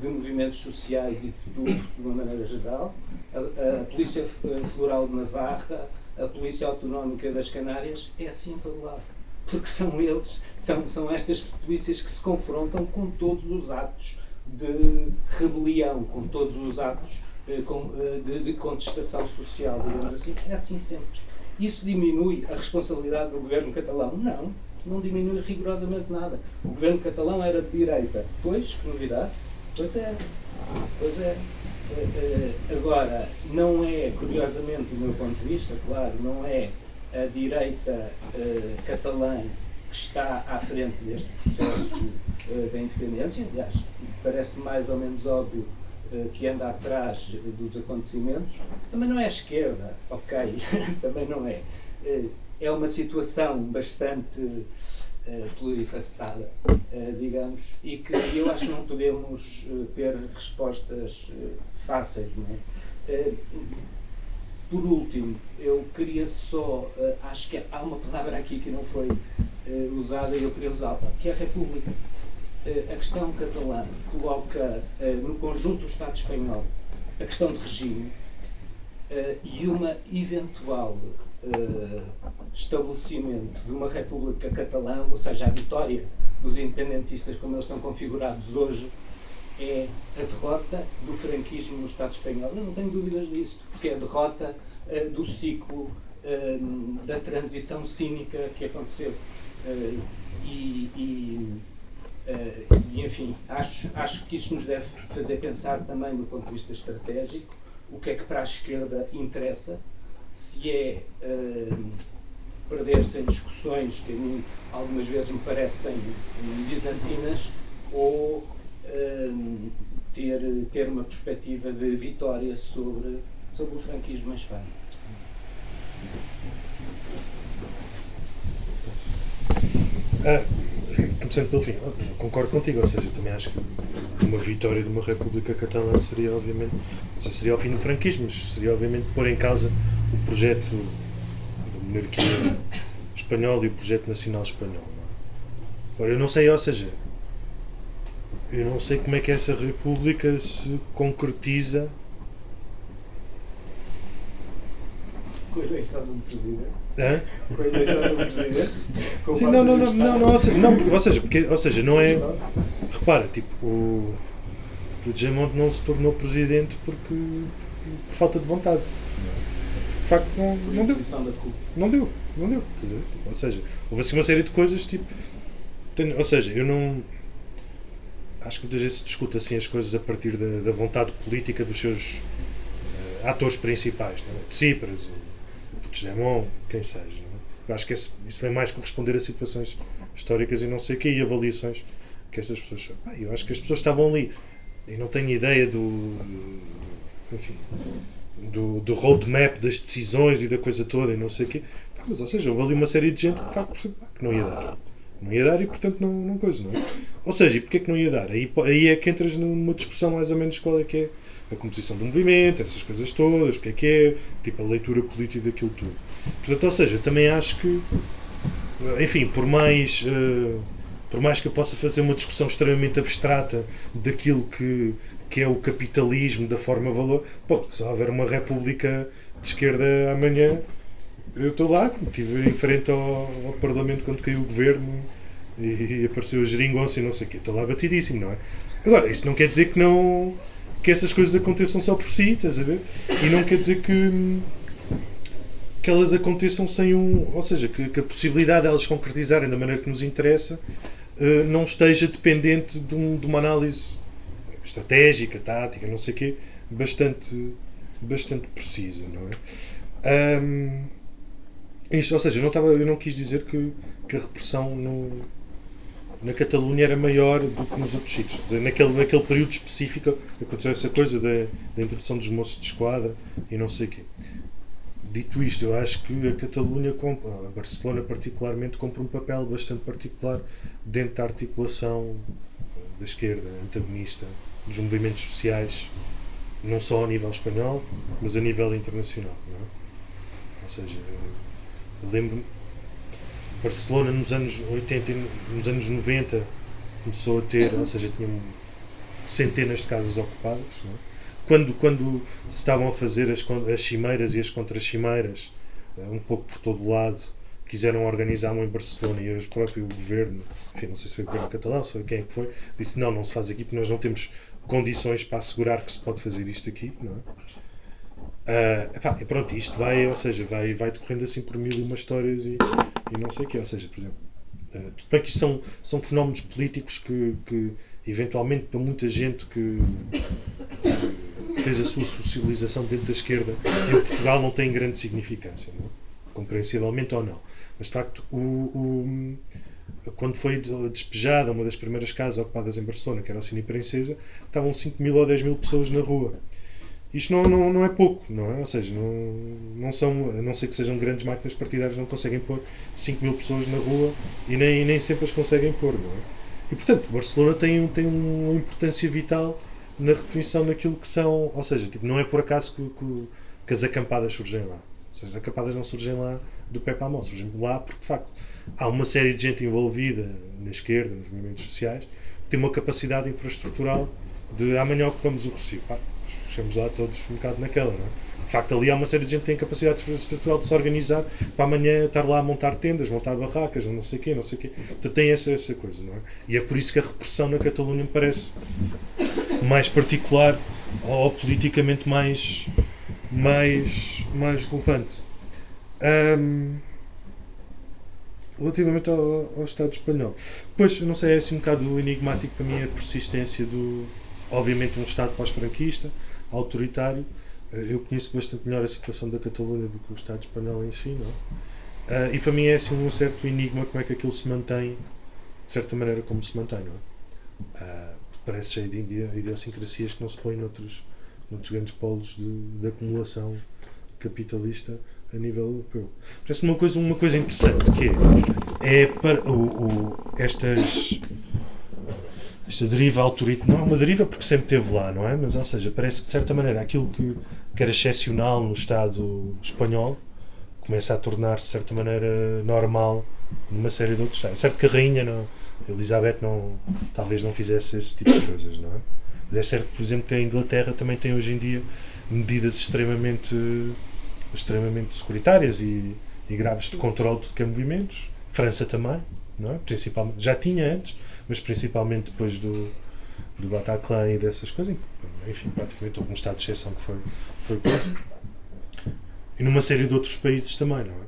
de movimentos sociais e de tudo de uma maneira geral. A, a, Polícia Floral de Navarra, a Polícia Autonómica das Canárias, é assim em todo lado. Porque são eles, são, são estas polícias que se confrontam com todos os atos de rebelião, com todos os atos eh, eh, de, de contestação social, digamos assim. É assim sempre. Isso diminui a responsabilidade do governo catalão? Não, não diminui rigorosamente nada. O governo catalão era de direita. Pois, que novidade? Pois é. Pois é. Eh, eh, agora, não é, curiosamente, do meu ponto de vista, claro, não é a direita catalã que está à frente deste processo da independência. Aliás, parece mais ou menos óbvio eh, que anda atrás dos acontecimentos, também não é esquerda, ok, também não é. Eh, é uma situação bastante plurifacetada, digamos, e que eu acho que não podemos ter respostas fáceis, não é? por último, eu queria só, acho que há uma palavra aqui que não foi usada e eu queria usá-la, que é a República. Uh, a questão catalã coloca no conjunto do Estado espanhol a questão de regime e uma eventual estabelecimento de uma República Catalã, ou seja, a vitória dos independentistas como eles estão configurados hoje, é a derrota do franquismo no Estado espanhol. Eu não tenho dúvidas disso, porque é a derrota do ciclo da transição cínica que aconteceu. Uh, e, e, e, enfim, acho, acho que isso nos deve fazer pensar também do ponto de vista estratégico o que é que para a esquerda interessa, se é perder-se em discussões que a mim algumas vezes me parecem bizantinas ou ter, ter uma perspectiva de vitória sobre, sobre o franquismo em Espanha. Ah, começando pelo fim, concordo contigo, ou seja, também acho que uma vitória de uma República Catalã seria, obviamente, se seria o fim do franquismo, mas seria, obviamente, pôr em causa o projeto da monarquia espanhola e o projeto nacional espanhol. É? Agora, eu não sei, ou seja, eu não sei como é que essa república se concretiza. Com a eleição de um presidente? Hã? Com a eleição de um presidente? Sim, não, não, não, não, não, ou seja, não, ou seja, porque, ou seja, não é. Repara, tipo, o Puigdemont não se tornou presidente porque, por falta de vontade. De facto, não, não deu. Não deu, não deu. Ou seja, houve assim uma série de coisas, tipo. Ou seja, eu não acho que muitas vezes se discute assim as coisas a partir da, da vontade política dos seus uh, atores principais, não é? Tsipras, o Puigdemont, quem seja. É? Acho que esse, isso vem mais corresponder a situações históricas e não sei o quê, e avaliações que essas pessoas... Pá, eu acho que as pessoas estavam ali e não tenho ideia do... enfim, do, do roadmap das decisões e da coisa toda e não sei o quê. Pá, mas, ou seja, houve ali uma série de gente que, de facto, que não ia dar. Não ia dar e, portanto, não, não coisa, não é? Ou seja, e porquê é que não ia dar? Aí, aí é que entras numa discussão mais ou menos qual é que é a composição do movimento, essas coisas todas, o que é que é, tipo, a leitura política daquilo tudo. Portanto, ou seja, também acho que, enfim, por mais, uh, por mais que eu possa fazer uma discussão extremamente abstrata daquilo que, que é o capitalismo, da forma-valor, pô, se houver uma república de esquerda amanhã, eu estou lá, estive em frente ao, ao Parlamento quando caiu o governo e, e apareceu a geringonça e não sei o quê. Estou lá batidíssimo, não é? Agora, isso não quer dizer que não que essas coisas aconteçam só por si, estás a ver? E não quer dizer que que elas aconteçam sem um. Ou seja, que, que a possibilidade de elas concretizarem da maneira que nos interessa uh, não esteja dependente de, um, de, uma análise estratégica, tática, não sei o quê, bastante, bastante precisa, não é? Um, isto, ou seja, eu não, eu não quis dizer que, que a repressão no, na Catalunha era maior do que nos outros sítios. Naquele, naquele período específico aconteceu essa coisa da, da introdução dos moços de esquadra e não sei o quê. Dito isto, eu acho que a Catalunha, a Barcelona particularmente, compra um papel bastante particular dentro da articulação da esquerda antagonista dos movimentos sociais, não só ao nível espanhol, mas a nível internacional. É? Ou seja, lembro-me, Barcelona nos anos 80 nos anos 90 começou a ter, ou seja, tinha centenas de casas ocupadas. É? Quando, quando se estavam a fazer as, as cimeiras e as contra-cimeiras, eh, um pouco por todo o lado, quiseram organizar uma em Barcelona e o próprio governo, enfim, não sei se foi o governo catalão, se foi quem é que foi, disse: não, não se faz aqui porque nós não temos condições para assegurar que se pode fazer isto aqui. Não é? Uh, epá, e pronto, isto vai, ou seja, vai, vai decorrendo assim por mil e uma histórias e, e não sei o quê. Ou seja, por exemplo, uh, tudo bem que isto são, são fenómenos políticos que, que eventualmente para muita gente que, que fez a sua socialização dentro da esquerda em Portugal não têm grande significância, não? É? compreensivelmente ou não. Mas de facto, o, o, quando foi despejada uma das primeiras casas ocupadas em Barcelona, que era o Cine Princesa, estavam 5 mil ou 10 mil pessoas na rua. Isto não, não, não é pouco, não é? Ou seja, não, não são, a não ser que sejam grandes máquinas partidárias, não conseguem pôr 5 mil pessoas na rua e nem, nem sempre as conseguem pôr, não é? E portanto, Barcelona tem, tem uma importância vital na definição daquilo que são, ou seja, tipo, não é por acaso que, que, que as acampadas surgem lá. Ou seja, as acampadas não surgem lá do pé para a mão, surgem lá porque, de facto, há uma série de gente envolvida na esquerda, nos movimentos sociais, que tem uma capacidade infraestrutural de amanhã ocupamos o Recife. Chegamos lá todos um bocado naquela, não é? De facto, ali há uma série de gente que tem capacidade infraestrutural de se organizar para amanhã estar lá a montar tendas, montar barracas, não sei o quê, não sei o quê. Então tem essa, essa coisa, não é? E é por isso que a repressão na Catalunha me parece mais particular ou politicamente mais, mais, mais relevante. Ahm, relativamente ao, ao Estado espanhol, pois não sei, é assim um bocado enigmático para mim a persistência do, obviamente, um Estado pós-franquista, autoritário. Eh, Eu conheço bastante melhor a situação da Catalunha do que o Estado espanhol em si, não? Ah, e para mim é assim um certo enigma como é que aquilo se mantém, de certa maneira, como se mantém, não é? Ah, parece cheio de idiosincrasias que não se põem noutros, noutros grandes polos de, de acumulação capitalista a nível europeu. Parece uma coisa, uma coisa interessante que é, é para o, o- estas esta deriva autoritária, não é uma deriva porque sempre esteve lá, não é? Mas, ou seja, parece que de certa maneira aquilo que, que era excepcional no Estado espanhol começa a tornar-se de certa maneira normal numa série de outros Estados. É certo que a rainha, não, Elizabeth, não, talvez não fizesse esse tipo de coisas, não é? Mas é certo, por exemplo, que a Inglaterra também tem hoje em dia medidas extremamente, extremamente securitárias e, e graves de controle de movimentos. França também, não é? Principalmente, já tinha antes, mas principalmente depois do, do Bataclan e dessas coisas. Enfim, praticamente houve um estado de exceção que foi, foi. E numa série de outros países também, não é?